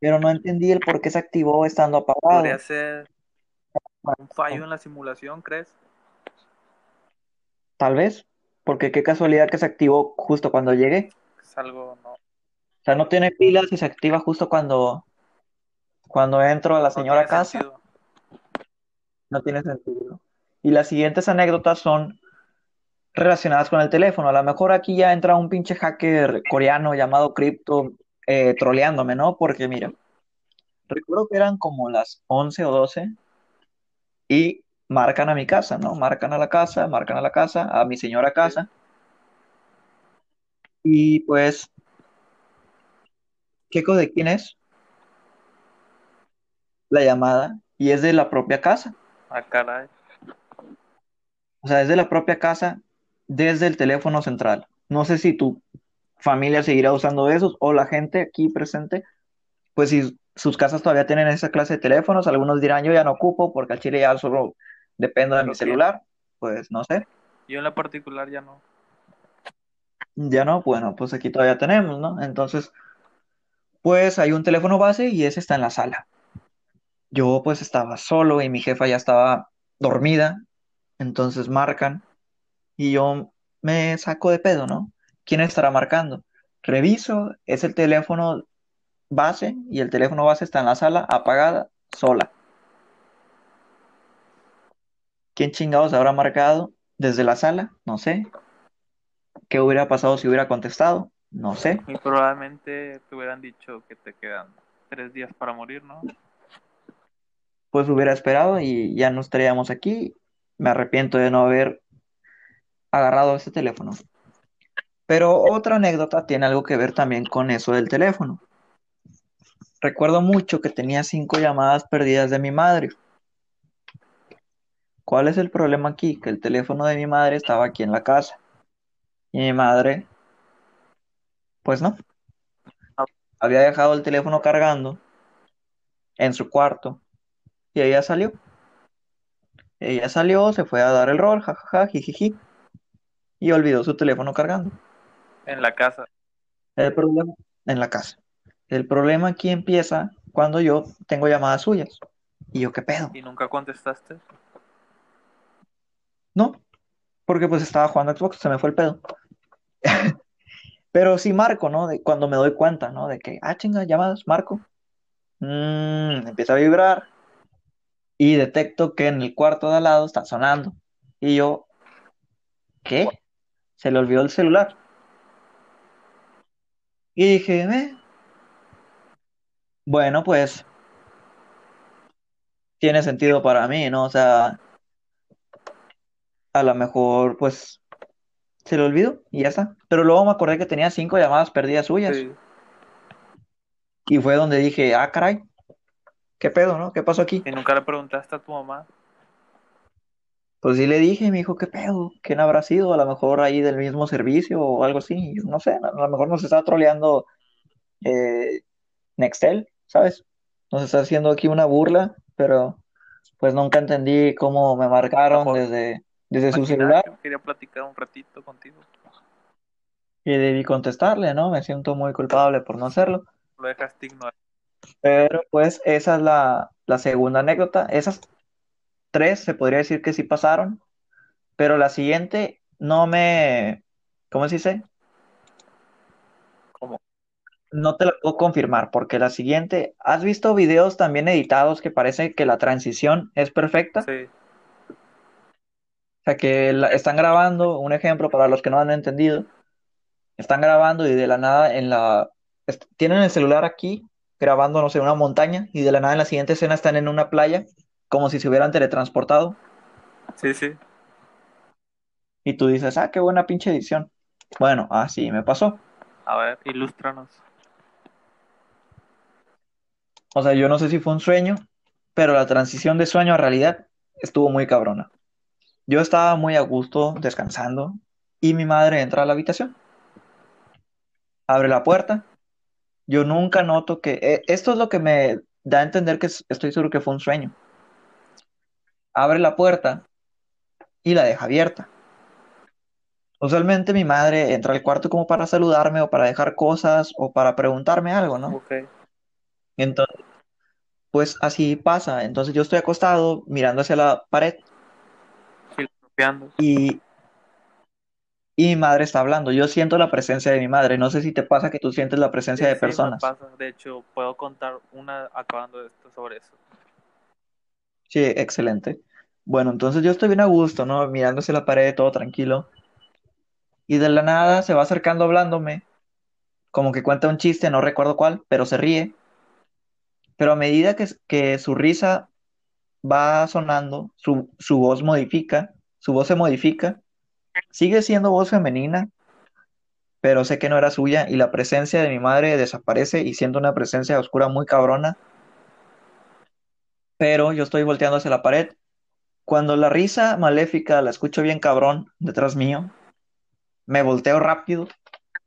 Pero no entendí el por qué se activó estando apagado. Podría ser un fallo en la simulación, ¿crees? Tal vez, porque qué casualidad que se activó justo cuando llegué. Es algo, no. O sea, no tiene pilas y se activa justo cuando, cuando entro a la no señora casa. sentido. No tiene sentido. Y las siguientes anécdotas son relacionadas con el teléfono. A lo mejor aquí ya entra un pinche hacker coreano llamado Crypto eh, troleándome, ¿no? Porque mira, recuerdo que eran como las 11 o 12 y marcan a mi casa, ¿no? Marcan a la casa, marcan a la casa, a mi señora casa. Y pues, ¿qué de quién es? La llamada. Y es de la propia casa. Ah, caray. O sea, es de la propia casa desde el teléfono central. No sé si tu familia seguirá usando esos o la gente aquí presente, pues si sus casas todavía tienen esa clase de teléfonos, algunos dirán yo ya no ocupo porque al chile ya solo dependo de mi Ok. celular, pues no sé, Yo en la particular ya no. ya no, bueno, pues aquí todavía tenemos, ¿no? Entonces, pues hay un teléfono base y ese está en la sala. Yo pues estaba solo y mi jefa ya estaba dormida, entonces marcan y yo me saco de pedo, ¿no? ¿Quién estará marcando? Reviso, es el teléfono base y el teléfono base está en la sala apagada, sola. ¿Quién chingados habrá marcado desde la sala? No sé. ¿Qué hubiera pasado si hubiera contestado? No sé. Y probablemente te hubieran dicho que te quedan tres días para morir, ¿no? Pues hubiera esperado y ya no estaríamos aquí. Me arrepiento de no haber agarrado ese teléfono. Pero otra anécdota tiene algo que ver también con eso del teléfono. Recuerdo mucho que tenía cinco llamadas perdidas de mi madre. ¿Cuál es el problema aquí? Que el teléfono de mi madre estaba aquí en la casa. Y mi madre, pues no. Había dejado el teléfono cargando en su cuarto y ella salió. Ella salió, se fue a dar el rol, jajaja, jijiji, y olvidó su teléfono cargando. En la casa. El problema en la casa. El problema aquí empieza cuando yo tengo llamadas suyas. Y yo, ¿qué pedo? Y nunca contestaste. No, porque pues estaba jugando Xbox, se me fue el pedo. Pero sí marco, ¿no? De cuando me doy cuenta, ¿no? De que, ah, chinga, llamadas, marco. Mm, empieza a vibrar y detecto que en el cuarto de al lado está sonando. Y yo, ¿qué? Se le olvidó el celular. Y dije, eh, bueno, pues tiene sentido para mí, ¿no? O sea, a lo mejor, pues, se le olvidó y ya está. Pero luego me acordé que tenía cinco llamadas perdidas suyas. Sí. Y fue donde dije, ah, caray, ¿qué pedo, no? ¿Qué pasó aquí? Y nunca le preguntaste a tu mamá. Pues sí le dije, me dijo, ¿qué pedo? ¿Quién habrá sido? A lo mejor ahí del mismo servicio o algo así. Yo no sé, a lo mejor nos estaba troleando eh, Nextel. ¿sabes? Nos está haciendo aquí una burla, pero pues nunca entendí cómo me marcaron desde, desde su celular Quería platicar un ratito contigo. y debí contestarle, ¿no? Me siento muy culpable por no hacerlo. Lo dejaste ignorar. Pero pues esa es la, la segunda anécdota. Esas tres se podría decir que sí pasaron, pero la siguiente no me, ¿cómo se dice? ¿Cómo? No te la puedo confirmar, porque la siguiente, ¿has visto videos también editados que parece que la transición es perfecta? Sí. O sea, que la- están grabando, un ejemplo para los que no han entendido, están grabando y de la nada en la, tienen el celular aquí grabando, no sé, una montaña y de la nada en la siguiente escena están en una playa, como si se hubieran teletransportado Sí, sí. y tú dices, ah, qué buena pinche edición. Bueno, así me pasó. A ver, ilústranos. O sea, yo no sé si fue un sueño, pero la transición de sueño a realidad estuvo muy cabrona. Yo estaba muy a gusto descansando y mi madre entra a la habitación, abre la puerta. Yo nunca noto que eh, esto es lo que me da a entender que es- estoy seguro que fue un sueño. Abre la puerta y la deja abierta. Usualmente mi madre entra al cuarto como para saludarme o para dejar cosas o para preguntarme algo, ¿no? Ok. Entonces, pues así pasa. Entonces yo estoy acostado mirando hacia la pared Filosofiando. y, y mi madre está hablando. Yo siento la presencia de mi madre. No sé si te pasa que tú sientes la presencia Sí, de sí, me personas. pasa. De hecho, puedo contar una acabando esto sobre eso. Sí, excelente. Bueno, entonces yo estoy bien a gusto, ¿no? Mirando hacia la pared, todo tranquilo. Y de la nada se va acercando hablándome, como que cuenta un chiste, no recuerdo cuál, pero se ríe. Pero a medida que, que su risa va sonando, su, su voz modifica, su voz se modifica. Sigue siendo voz femenina, pero sé que no era suya y la presencia de mi madre desaparece y siento una presencia oscura muy cabrona. Pero yo estoy volteando hacia la pared. Cuando la risa maléfica la escucho bien cabrón detrás mío, me volteo rápido,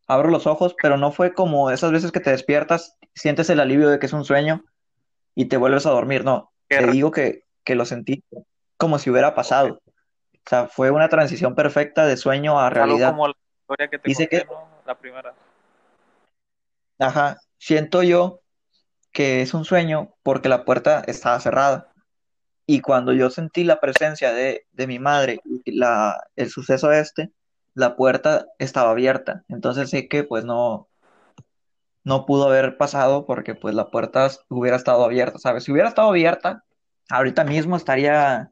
abro los ojos, pero no fue como esas veces que te despiertas, sientes el alivio de que es un sueño y te vuelves a dormir. No, te digo que, que lo sentí como si hubiera pasado. O sea, fue una transición perfecta de sueño a Algo realidad. como la historia que te Dice conté, que- ¿no? La primera. Ajá, siento yo que es un sueño porque la puerta estaba cerrada. Y cuando yo sentí la presencia de, de mi madre y la, el suceso este, la puerta estaba abierta. Entonces sé que pues no, no pudo haber pasado porque pues la puerta hubiera estado abierta, ¿sabes? Si hubiera estado abierta, ahorita mismo estaría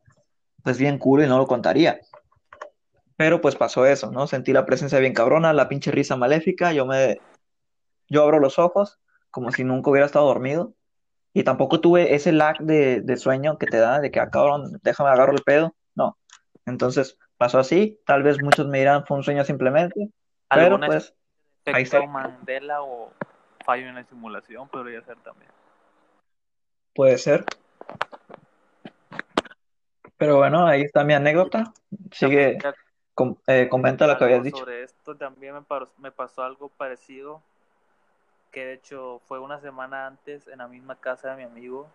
pues bien cool y no lo contaría. Pero pues pasó eso, ¿no? Sentí la presencia bien cabrona, la pinche risa maléfica, yo me, yo abro los ojos como si nunca hubiera estado dormido y tampoco tuve ese lag de, de sueño que te da, de que, ah, cabrón, déjame agarro el pedo, no. Entonces pasó así, tal vez muchos me dirán fue un sueño simplemente, pero ¿Alguna pues ahí está. Mandela o fallo en la simulación podría ser también? puede ser. Pero bueno, ahí está mi anécdota. Sigue, También ya com- eh, comenta lo que habías dicho. Sobre esto también me, par- me pasó algo parecido, que de hecho fue una semana antes en la misma casa de mi amigo.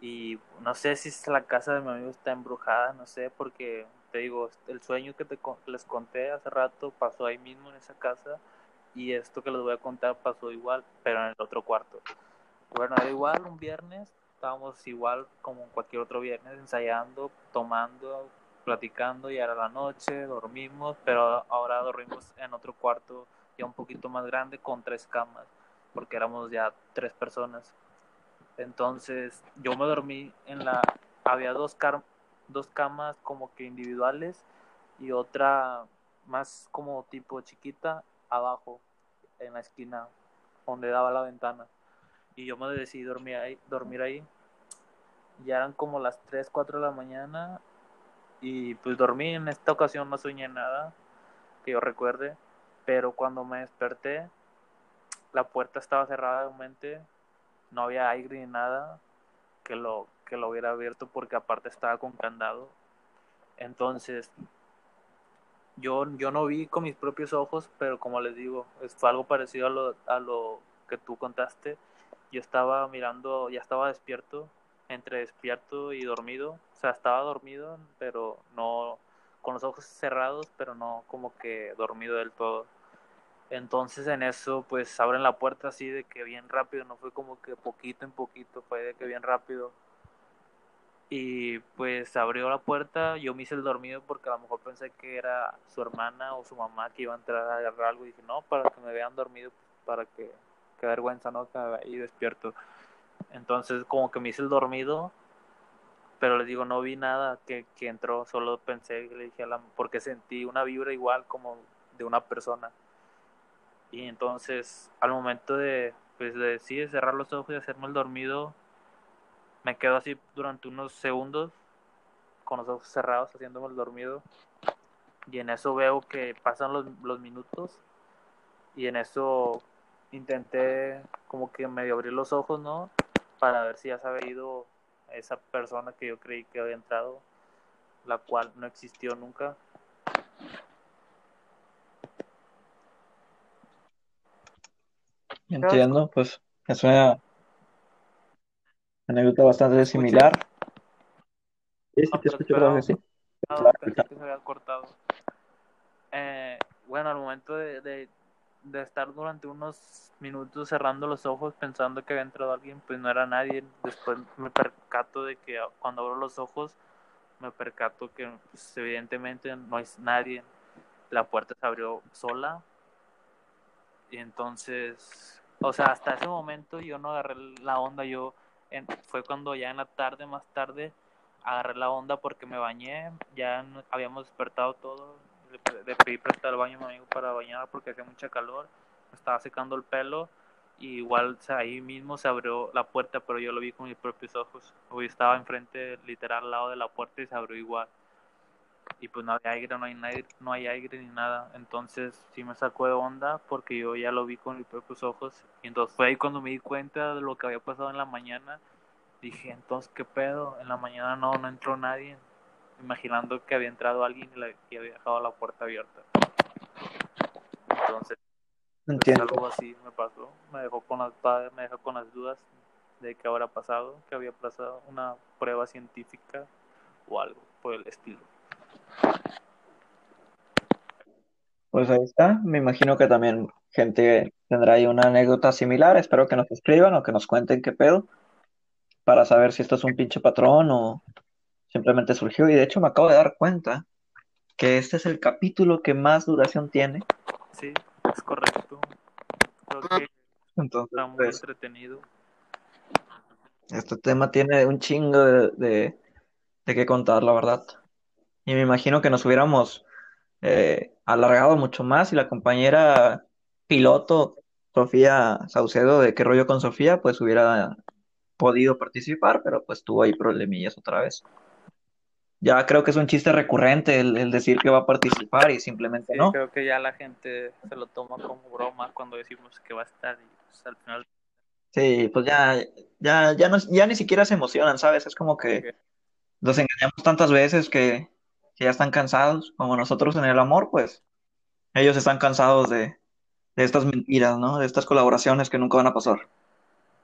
Y no sé si la casa de mi amigo está embrujada, no sé, porque te digo, el sueño que te, con- les conté hace rato pasó ahí mismo en esa casa. Y esto que les voy a contar pasó igual, pero en el otro cuarto. Bueno, era igual un viernes, estábamos igual como cualquier otro viernes, ensayando, tomando, platicando, y era la noche, dormimos, pero ahora dormimos en otro cuarto ya un poquito más grande con tres camas, porque éramos ya tres personas. Entonces yo me dormí en la, había dos, car- dos camas como que individuales y otra más como tipo chiquita abajo, en la esquina donde daba la ventana. Y yo me decidí dormir ahí, dormir ahí. Ya eran como las 3, 4 de la mañana y pues dormí. En esta ocasión no soñé nada que yo recuerde, pero cuando me desperté, la puerta estaba cerrada de mente, no había aire ni nada que lo, que lo hubiera abierto porque aparte estaba con candado. Entonces, yo, yo no vi con mis propios ojos, pero como les digo, fue algo parecido a lo, a lo que tú contaste. Yo estaba mirando, ya estaba despierto, entre despierto y dormido, o sea, estaba dormido, pero no con los ojos cerrados, pero no como que dormido del todo. Entonces en eso pues abren la puerta así de que bien rápido, no fue como que poquito en poquito, fue de que bien rápido. Y pues abrió la puerta, yo me hice el dormido porque a lo mejor pensé que era su hermana o su mamá que iba a entrar a agarrar algo y dije, no, para que me vean dormido, para que, qué vergüenza, ¿no? Ahí despierto. Entonces como que me hice el dormido, pero les digo, no vi nada que, que entró, solo pensé, le dije a la, porque sentí una vibra igual como de una persona. Y entonces al momento de, pues, de, sí, cerrar los ojos y hacerme el dormido, me quedo así durante unos segundos con los ojos cerrados haciéndome el dormido y en eso veo que pasan los, los minutos y en eso intenté como que medio abrir los ojos, ¿no? Para ver si ya se había ido esa persona que yo creí que había entrado, la cual no existió nunca. Entiendo, pues es una anécdota bastante similar. Sí, sí, te escucho, creo que sí. Ah, pensé que se había cortado. Eh, bueno, al momento de, de, de, estar durante unos minutos cerrando los ojos pensando que había entrado alguien, pues no era nadie. Después me percato de que cuando abro los ojos, me percato que pues, evidentemente no hay nadie. La puerta se abrió sola. Y entonces, o sea, hasta ese momento yo no agarré la onda, yo en, fue cuando ya en la tarde, más tarde, agarré la onda porque me bañé, ya habíamos despertado todo, le, le pedí prestar el baño a mi amigo para bañar porque hacía mucha calor, me estaba secando el pelo y igual o sea, ahí mismo se abrió la puerta, pero yo lo vi con mis propios ojos, hoy estaba enfrente, literal, al lado de la puerta y se abrió igual. Y pues no hay aire, no hay, no hay aire ni nada. Entonces sí me sacó de onda porque yo ya lo vi con mis propios ojos. Y entonces fue ahí cuando me di cuenta de lo que había pasado en la mañana. Dije, entonces, ¿qué pedo? En la mañana no, no entró nadie. Imaginando que había entrado alguien y, la, y había dejado la puerta abierta. Entonces, pues, algo así me pasó. Me dejó con las, me dejó con las dudas de qué habrá pasado, que había pasado una prueba científica o algo por el estilo. Pues ahí está. Me imagino que también gente tendrá ahí una anécdota similar. Espero que nos escriban o que nos cuenten qué pedo para saber si esto es un pinche patrón o simplemente surgió. Y de hecho me acabo de dar cuenta que este es el capítulo que más duración tiene. Sí, es correcto. Creo que Entonces, está muy pues, entretenido. este tema tiene un chingo de, de, de qué contar, la verdad. Y me imagino que nos hubiéramos eh, alargado mucho más y la compañera piloto Sofía Saucedo de qué rollo con Sofía pues hubiera podido participar, pero pues tuvo ahí problemillas otra vez. Ya creo que es un chiste recurrente el, el decir que va a participar y simplemente Sí, no. creo que ya la gente se lo toma como broma cuando decimos que va a estar y pues, al final Sí, pues ya, ya, ya, no, ya ni siquiera se emocionan, ¿sabes? Es como que que los engañamos tantas veces que, que ya están cansados, como nosotros en el amor, pues ellos están cansados de, de estas mentiras, ¿no? De estas colaboraciones que nunca van a pasar.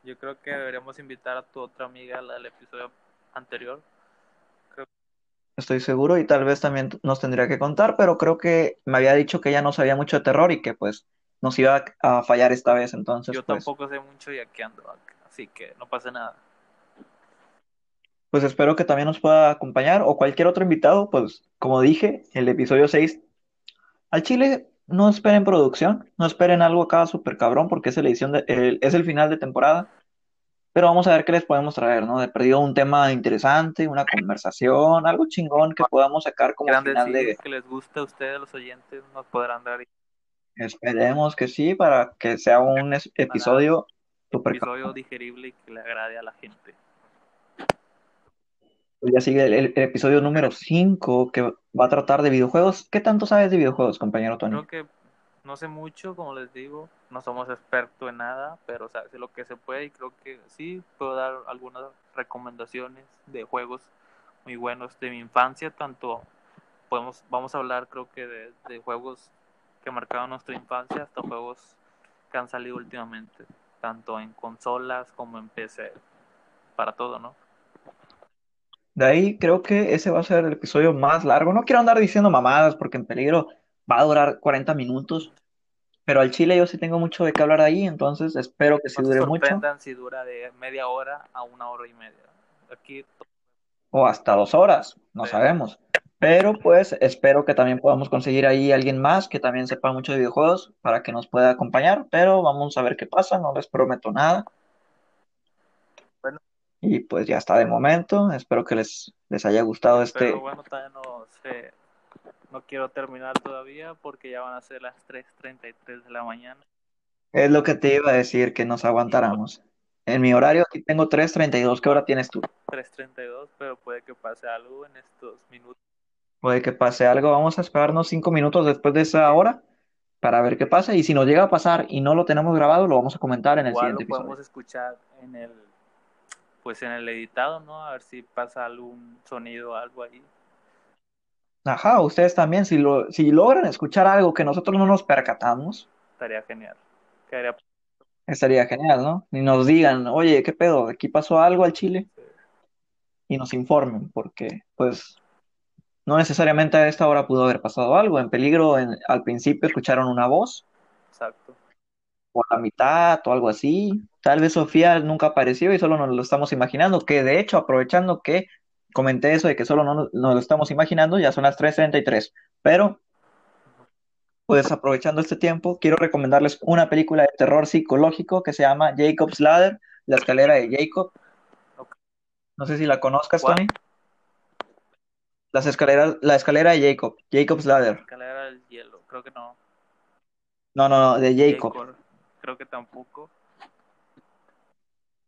yo creo que deberíamos invitar a tu otra amiga al episodio anterior. Estoy seguro y tal vez también nos tendría que contar, pero creo que me había dicho que ella no sabía mucho de terror y que pues nos iba a fallar esta vez, entonces yo pues, tampoco sé mucho y aquí ando, así que no pasa nada. pues espero que también nos pueda acompañar o cualquier otro invitado, pues como dije, el episodio 6 al Chile no esperen producción, no esperen algo acá súper cabrón porque es la edición de, el- es el final de temporada, pero vamos a ver qué les podemos traer, ¿no? De perdido un tema interesante, una conversación, algo chingón que podamos sacar como final de, que les gusta a ustedes, los oyentes, nos podrán dar esperemos que sí, para que sea un es- episodio un súper episodio digerible y que le agrade a la gente. Ya sigue el, el episodio número 5 que va a tratar de videojuegos. ¿Qué tanto sabes de videojuegos, compañero Tony? Creo que no sé mucho, como les digo, no somos expertos en nada, pero o sea, lo que se puede y creo que sí puedo dar algunas recomendaciones de juegos muy buenos de mi infancia, tanto podemos vamos a hablar creo que de, de juegos que marcaron nuestra infancia hasta juegos que han salido últimamente. tanto en consolas como en PC, para todo, ¿no? De ahí creo que ese va a ser el episodio más largo. No quiero andar diciendo mamadas porque en peligro va a durar 40 minutos. Pero al chile yo sí tengo mucho de qué hablar ahí, entonces espero que sí No se dure mucho. si dura de media hora a una hora y media. Aquí O hasta dos horas, no Sí. sabemos. Pero pues espero que también podamos conseguir ahí alguien más que también sepa mucho de videojuegos para que nos pueda acompañar. Pero vamos a ver qué pasa, no les prometo nada. Bueno. Y pues ya está de momento. Espero que les, les haya gustado este. Pero bueno, todavía no sé. No quiero terminar todavía porque ya van a ser las 3.33 de la mañana. Es lo que te iba a decir, que nos aguantáramos. En mi horario aquí tengo 3.32. ¿Qué hora tienes tú? 3.32, pero puede que pase algo en estos minutos. Puede que pase algo. Vamos a esperarnos cinco minutos después de esa hora para ver qué pasa. Y si nos llega a pasar y no lo tenemos grabado, lo vamos a comentar en el Igual lo siguiente podemos episodio. escuchar en el pues en el editado, ¿no? A ver si pasa algún sonido algo ahí. Ajá, ustedes también, si, lo, si logran escuchar algo que nosotros no nos percatamos, Estaría genial. Quedaría estaría genial, ¿no? Y nos digan, oye, ¿qué pedo? ¿Aquí pasó algo al Chile? Y nos informen, porque pues no necesariamente a esta hora pudo haber pasado algo. En peligro, en- al principio escucharon una voz. exacto. o a la mitad o algo así. Tal vez Sofía nunca apareció y solo nos lo estamos imaginando, que de hecho, aprovechando que comenté eso de que solo no nos lo estamos imaginando, ya son las 3.33, pero pues aprovechando este tiempo, quiero recomendarles una película de terror psicológico que se llama Jacob's Ladder, La escalera de Jacob. No sé si la conozcas, ¿Cuál? Tony. Las escaleras, la escalera de Jacob, Jacob's Ladder. Escalera del hielo, creo que no. No, no, no, de Jacob. Jacob, creo que tampoco.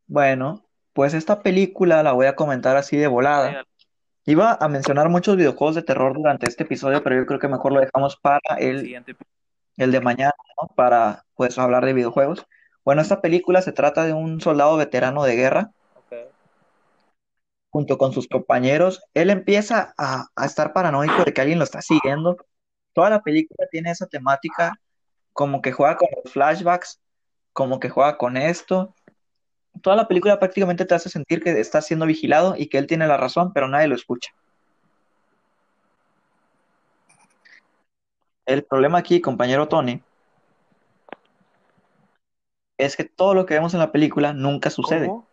Bueno, pues esta película la voy a comentar así de volada. Iba a mencionar muchos videojuegos de terror durante este episodio, pero yo creo que mejor lo dejamos para El el, de mañana, ¿no? Para pues hablar de videojuegos. Bueno, esta película se trata de un soldado veterano de guerra junto con sus compañeros. Él empieza a, a estar paranoico de que alguien lo está siguiendo. Toda la película tiene esa temática, como que juega con los flashbacks, como que juega con esto. Toda la película prácticamente te hace sentir que está siendo vigilado y que él tiene la razón, pero nadie lo escucha. El problema aquí, compañero Tony, es que todo lo que vemos en la película nunca sucede. ¿Cómo?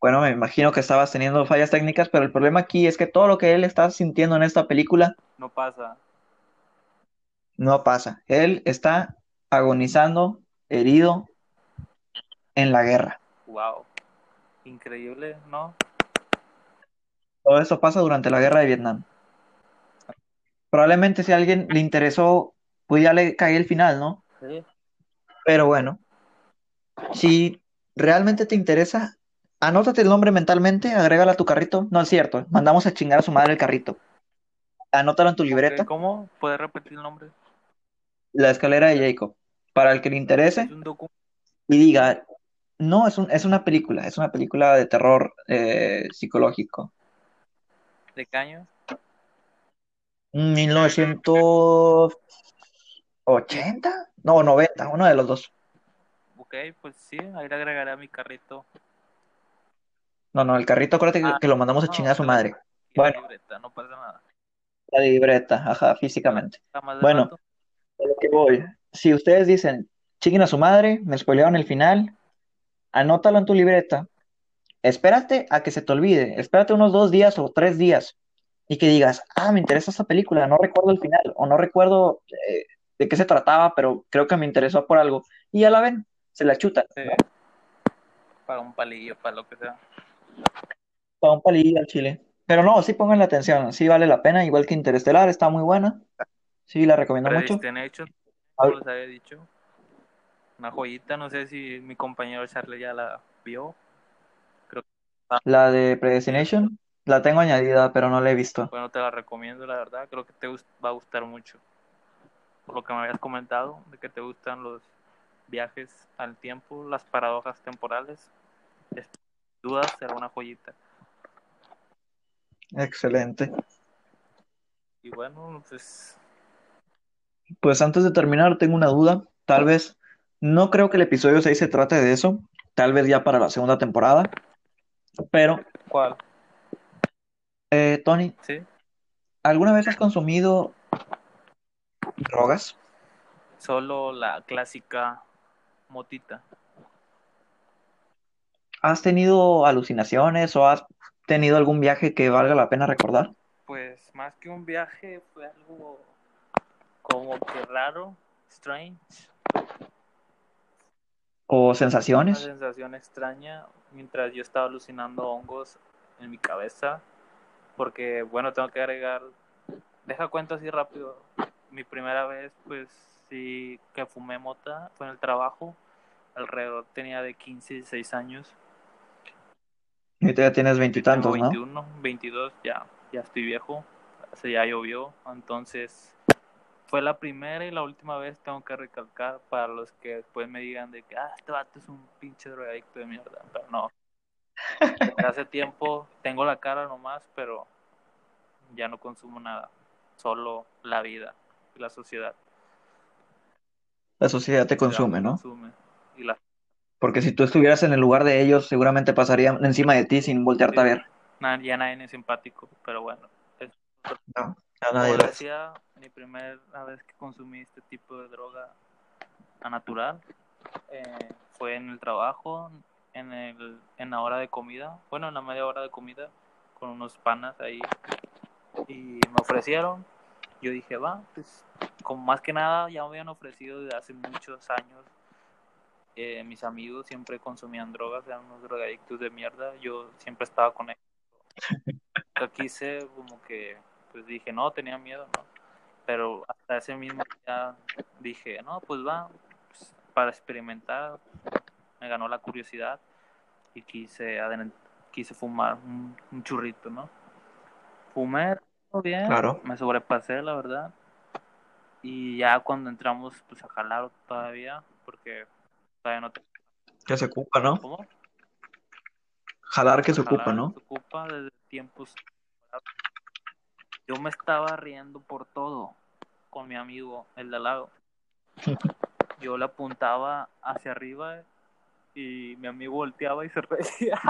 Bueno, me imagino que estabas teniendo fallas técnicas, pero el problema aquí es que todo lo que él está sintiendo en esta película No pasa. no pasa. Él está agonizando, herido en la guerra. Wow. Increíble, ¿no? Todo esto pasa durante la guerra de Vietnam. Probablemente si a alguien le interesó, pues ya le cae el final, ¿no? Sí. Pero bueno, si realmente te interesa, anótate el nombre mentalmente, agrégalo a tu carrito. No es cierto, mandamos a chingar a su madre el carrito. Anótalo en tu libreta, ¿Cómo? ¿Puedes repetir el nombre? La escalera de Jacob. Para el que le interese y diga, no, es un, es una película, es una película de terror eh, psicológico. ¿De qué año? 1980, no, 90, uno de los dos. Ok, pues sí, ahí le agregaré a mi carrito. No, no, el carrito, acuérdate que, Ah, que lo mandamos a no, chingar a su madre. Y la Bueno. libreta, no pasa nada. La libreta, ajá, físicamente. Bueno. A lo que voy. Si ustedes dicen, chinguen a su madre, me spoilearon el final, anótalo en tu libreta, espérate a que se te olvide, espérate unos dos días o tres días y que digas, ah, me interesa esta película, no recuerdo el final o no recuerdo eh, de qué se trataba, pero creo que me interesó por algo. Y ya la ven, se la chutan, Sí. ¿no? Para un palillo, para lo que sea. Para un palillo al chile. Pero no, sí pongan la atención, sí vale la pena, igual que Interestelar, está muy buena. Sí, la recomiendo mucho. Les había dicho. Una joyita, no sé si mi compañero Charlie ya la vio. La de Predestination, la tengo añadida, pero no la he visto. Bueno, te la recomiendo, la verdad. Creo que te va a gustar mucho. Por lo que me habías comentado, de que te gustan los viajes al tiempo, las paradojas temporales. Es- Sin duda será una joyita. Excelente. Y bueno, pues Pues antes de terminar, tengo una duda. Tal vez No creo que el episodio 6 se trate de eso, tal vez ya para la segunda temporada, pero, ¿Cuál? eh, Tony, ¿Sí? ¿alguna vez has consumido drogas? Solo la clásica motita. ¿Has tenido alucinaciones o has tenido algún viaje que valga la pena recordar? Pues más que un viaje fue algo como que raro, strange, ¿O una sensaciones? sensación extraña mientras yo estaba alucinando hongos en mi cabeza. Porque, bueno, tengo que agregar, deja cuento así rápido. Mi primera vez, pues sí, que fumé mota fue en el trabajo. Alrededor tenía de 15, 16 años. Ahorita ya tienes veintitantos, ¿no? 21, 22, ya, ya estoy viejo. Se ya llovió. Entonces, fue la primera y la última vez, tengo que recalcar, para los que después me digan de que, ah, este vato es un pinche drogadicto de mierda. Pero no. Desde hace tiempo tengo la cara nomás, pero ya no consumo nada. Solo la vida y la sociedad. La sociedad te consume, me ¿no? consume. Y la Porque si tú estuvieras en el lugar de ellos, seguramente pasarían encima de ti sin voltearte a ver. ya nadie es simpático, pero bueno. es- No, a Como nadie decía, mi primera vez que consumí este tipo de droga a natural eh, fue en el trabajo, en, el, en la hora de comida, bueno, en la media hora de comida, con unos panas ahí. Y me ofrecieron. Yo dije, va, pues, como más que nada ya me habían ofrecido desde hace muchos años. Eh, mis amigos siempre consumían drogas, eran unos drogadictos de mierda. Yo siempre estaba con ellos. Yo quise, como que, pues dije, no, tenía miedo, ¿no? Pero hasta ese mismo día dije, no, pues va, pues, para experimentar, me ganó la curiosidad y quise, quise fumar un, un churrito, ¿no? Fumé todo bien, Claro. me sobrepasé, la verdad. Y ya cuando entramos, pues a jalar todavía, porque todavía no te... Que se ocupa, ¿no? ¿Cómo? Jalar que se ocupa, ¿no? Se ocupa desde tiempos. Yo me estaba riendo por todo con mi amigo, el de al lado. Yo le apuntaba hacia arriba y mi amigo volteaba y se reía.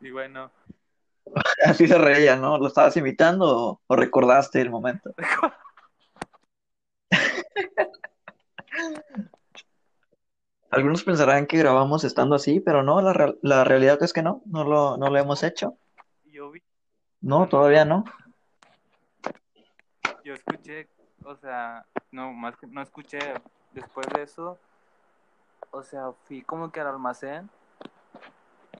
Y bueno, Así se reía, ¿no? ¿Lo estabas imitando o, o recordaste el momento? Algunos pensarán que grabamos estando así, pero no, la, real- la realidad es que no, no lo, no lo hemos hecho. yo vi, No, todavía no. Yo escuché, o sea, no, más que no escuché después de eso, o sea, fui como que al almacén.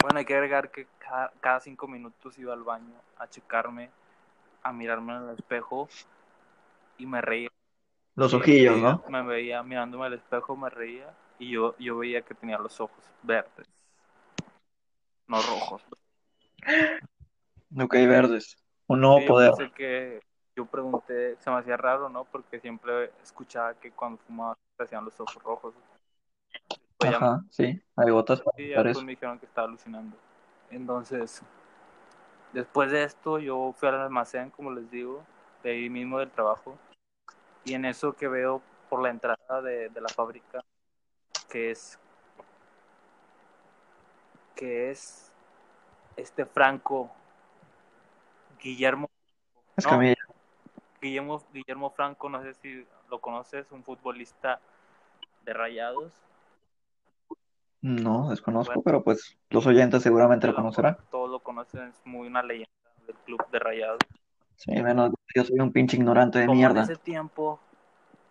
Bueno, hay que agregar que cada, cada cinco minutos iba al baño a checarme, a mirarme en el espejo y me reía. Los ojillos, ¿no? Me veía mirándome al espejo, me reía y yo, yo veía que tenía los ojos verdes, no rojos. Ok, verdes. Un nuevo Sí, yo poder. pensé que yo pregunté, se me hacía raro, ¿no? Porque siempre escuchaba que cuando fumaba se hacían los ojos rojos. Después ya, Ajá, sí, hay gotas sí, después me dijeron que estaba alucinando. Entonces, después de esto, yo fui al almacén, como les digo, de ahí mismo del trabajo. Y en eso que veo por la entrada de, de la fábrica, que es que es este Franco Guillermo Es no. Guillermo Guillermo Franco no sé si lo conoces un futbolista de Rayados No, desconozco, Bueno. pero pues los oyentes seguramente lo mejor conocerán. todos lo conocen es muy una leyenda del club de Rayados Sí, menos yo soy un pinche ignorante de como mierda. en ese tiempo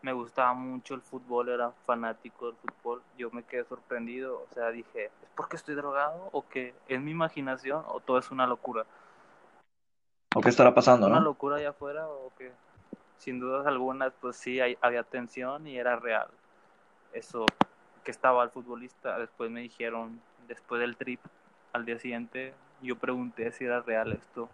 me gustaba mucho el fútbol, era fanático del fútbol, yo me quedé sorprendido, o sea, dije, ¿es porque estoy drogado o que es mi imaginación o todo es una locura? ¿O qué estará pasando, ¿Una no? locura allá afuera o que Sin dudas algunas, pues sí, hay- había tensión y era real. Eso, que estaba el futbolista, después me dijeron, después del trip, al día siguiente, yo pregunté si era real esto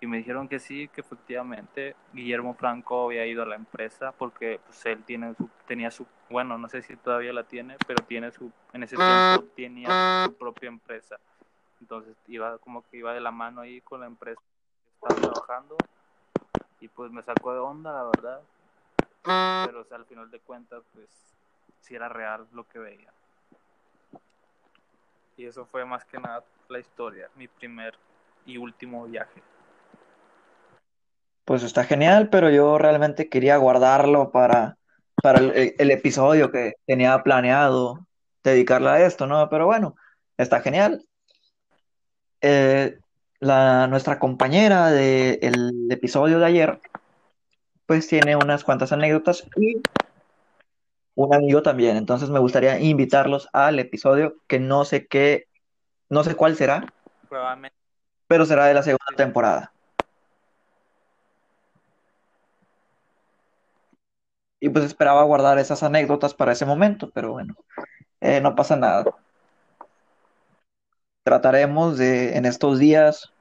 y me dijeron que sí, que efectivamente Guillermo Franco había ido a la empresa porque pues él tiene su, tenía su, bueno, no sé si todavía la tiene, pero tiene su, en ese tiempo tenía su propia empresa. Entonces iba como que iba de la mano ahí con la empresa estaba trabajando y pues me sacó de onda, la verdad. pero o sea, al final de cuentas, pues sí era real lo que veía. Y eso fue más que nada la historia, mi primer y último viaje. Pues está genial, pero yo realmente quería guardarlo para, para el, el episodio que tenía planeado dedicarle a esto, ¿no? Pero bueno, está genial. Eh, la, nuestra compañera del episodio de ayer, pues tiene unas cuantas anécdotas y un amigo también. Entonces me gustaría invitarlos al episodio que no sé qué, no sé cuál será, Probablemente pero será de la segunda temporada. Y pues esperaba guardar esas anécdotas para ese momento, pero bueno, eh, no pasa nada. Trataremos de en estos días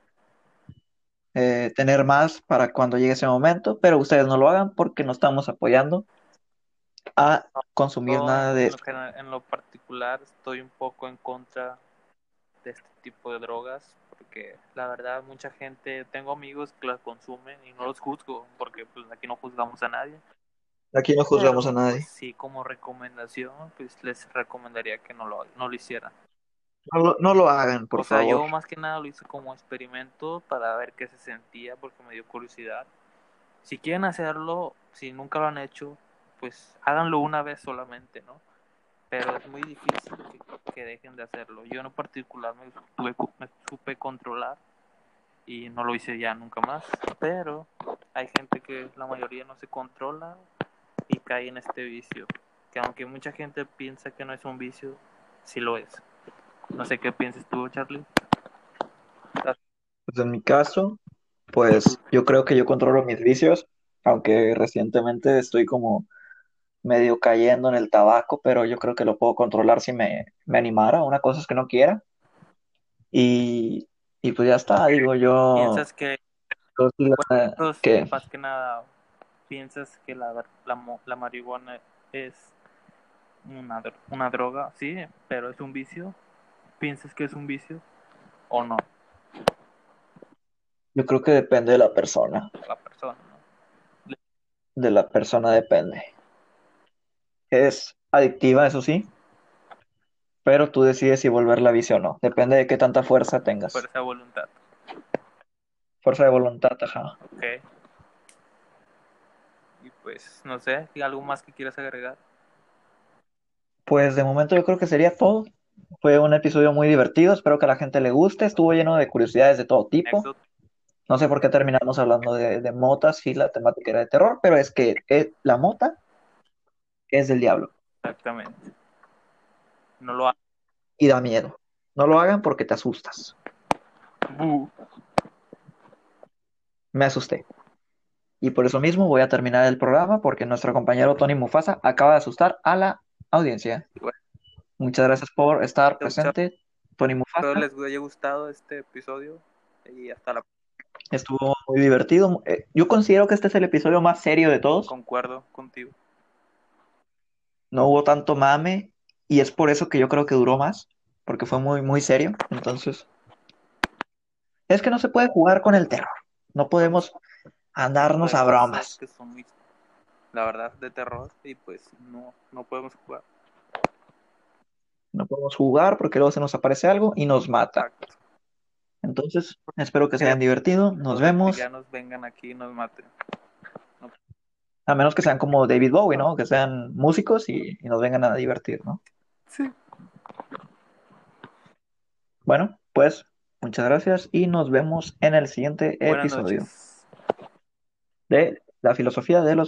eh, tener más para cuando llegue ese momento, pero ustedes no lo hagan porque no estamos apoyando a consumir nada de en, lo, en lo particular estoy un poco en contra de este tipo de drogas porque la verdad mucha gente, tengo amigos que las consumen y no los juzgo porque pues aquí no juzgamos a nadie. Aquí no juzgamos a nadie. pues, sí, como recomendación, pues les recomendaría que no lo, no lo hicieran. No lo, no lo hagan, por o sea, favor. yo más que nada lo hice como experimento para ver qué se sentía porque me dio curiosidad. Si quieren hacerlo, si nunca lo han hecho, pues háganlo una vez solamente, ¿no? Pero es muy difícil que, que dejen de hacerlo. Yo en particular me, tuve- me supe controlar y no lo hice ya nunca más. Pero hay gente que la mayoría no se controla y cae en este vicio. Que aunque mucha gente piensa que no es un vicio, sí lo es. No sé qué piensas tú, Charlie. Pues en mi caso, pues yo creo que yo controlo mis vicios, aunque recientemente estoy como medio cayendo en el tabaco, pero yo creo que lo puedo controlar si me, me animara. Una cosa es que no quiera. Y, y pues ya está, digo yo. ¿Piensas que, yo más que nada, piensas que la, la, la marihuana es una, una droga? Sí, pero es un vicio. ¿Piensas que es un vicio o no? yo creo que depende de la persona. La persona, ¿no? De la persona depende. Es adictiva, eso sí, pero tú decides si volverla vicio o no. Depende de qué tanta fuerza tengas. Fuerza de voluntad. Fuerza de voluntad, ajá. Ok. Y pues, no sé, ¿y ¿algo más que quieras agregar? Pues de momento yo creo que sería todo. Fue un episodio muy divertido, espero que a la gente le guste. Estuvo lleno de curiosidades de todo tipo. No sé por qué terminamos hablando de, de motas, sí, la temática era de terror, pero es que eh, la mota es del diablo Exactamente. No lo hagas. y da miedo. No lo hagan porque te asustas. Me asusté. Y por eso mismo voy a terminar el programa porque nuestro compañero Tony Mufasa acaba de asustar a la audiencia. Bueno. Muchas gracias por estar presente, Tony Mufasa. Espero les haya gustado este episodio y hasta la Estuvo muy divertido. Eh, Yo considero que este es el episodio más serio de todos. concuerdo contigo. No hubo tanto mame y es por eso que yo creo que duró más, porque fue muy, muy serio. Entonces, es que no se puede jugar con el terror. No podemos andarnos Hay a bromas. que son muy, la verdad, de terror y pues no, no podemos jugar. No podemos jugar porque luego se nos aparece algo y nos mata. Exacto. Entonces, espero que se hayan divertido. Nos Que vemos. ya nos vengan aquí y nos maten. A menos que sean como David Bowie, ¿no? Que sean músicos y, y nos vengan a divertir, ¿no? Sí. Bueno, pues muchas gracias y nos vemos en el siguiente Buenas episodio noches. de La filosofía de los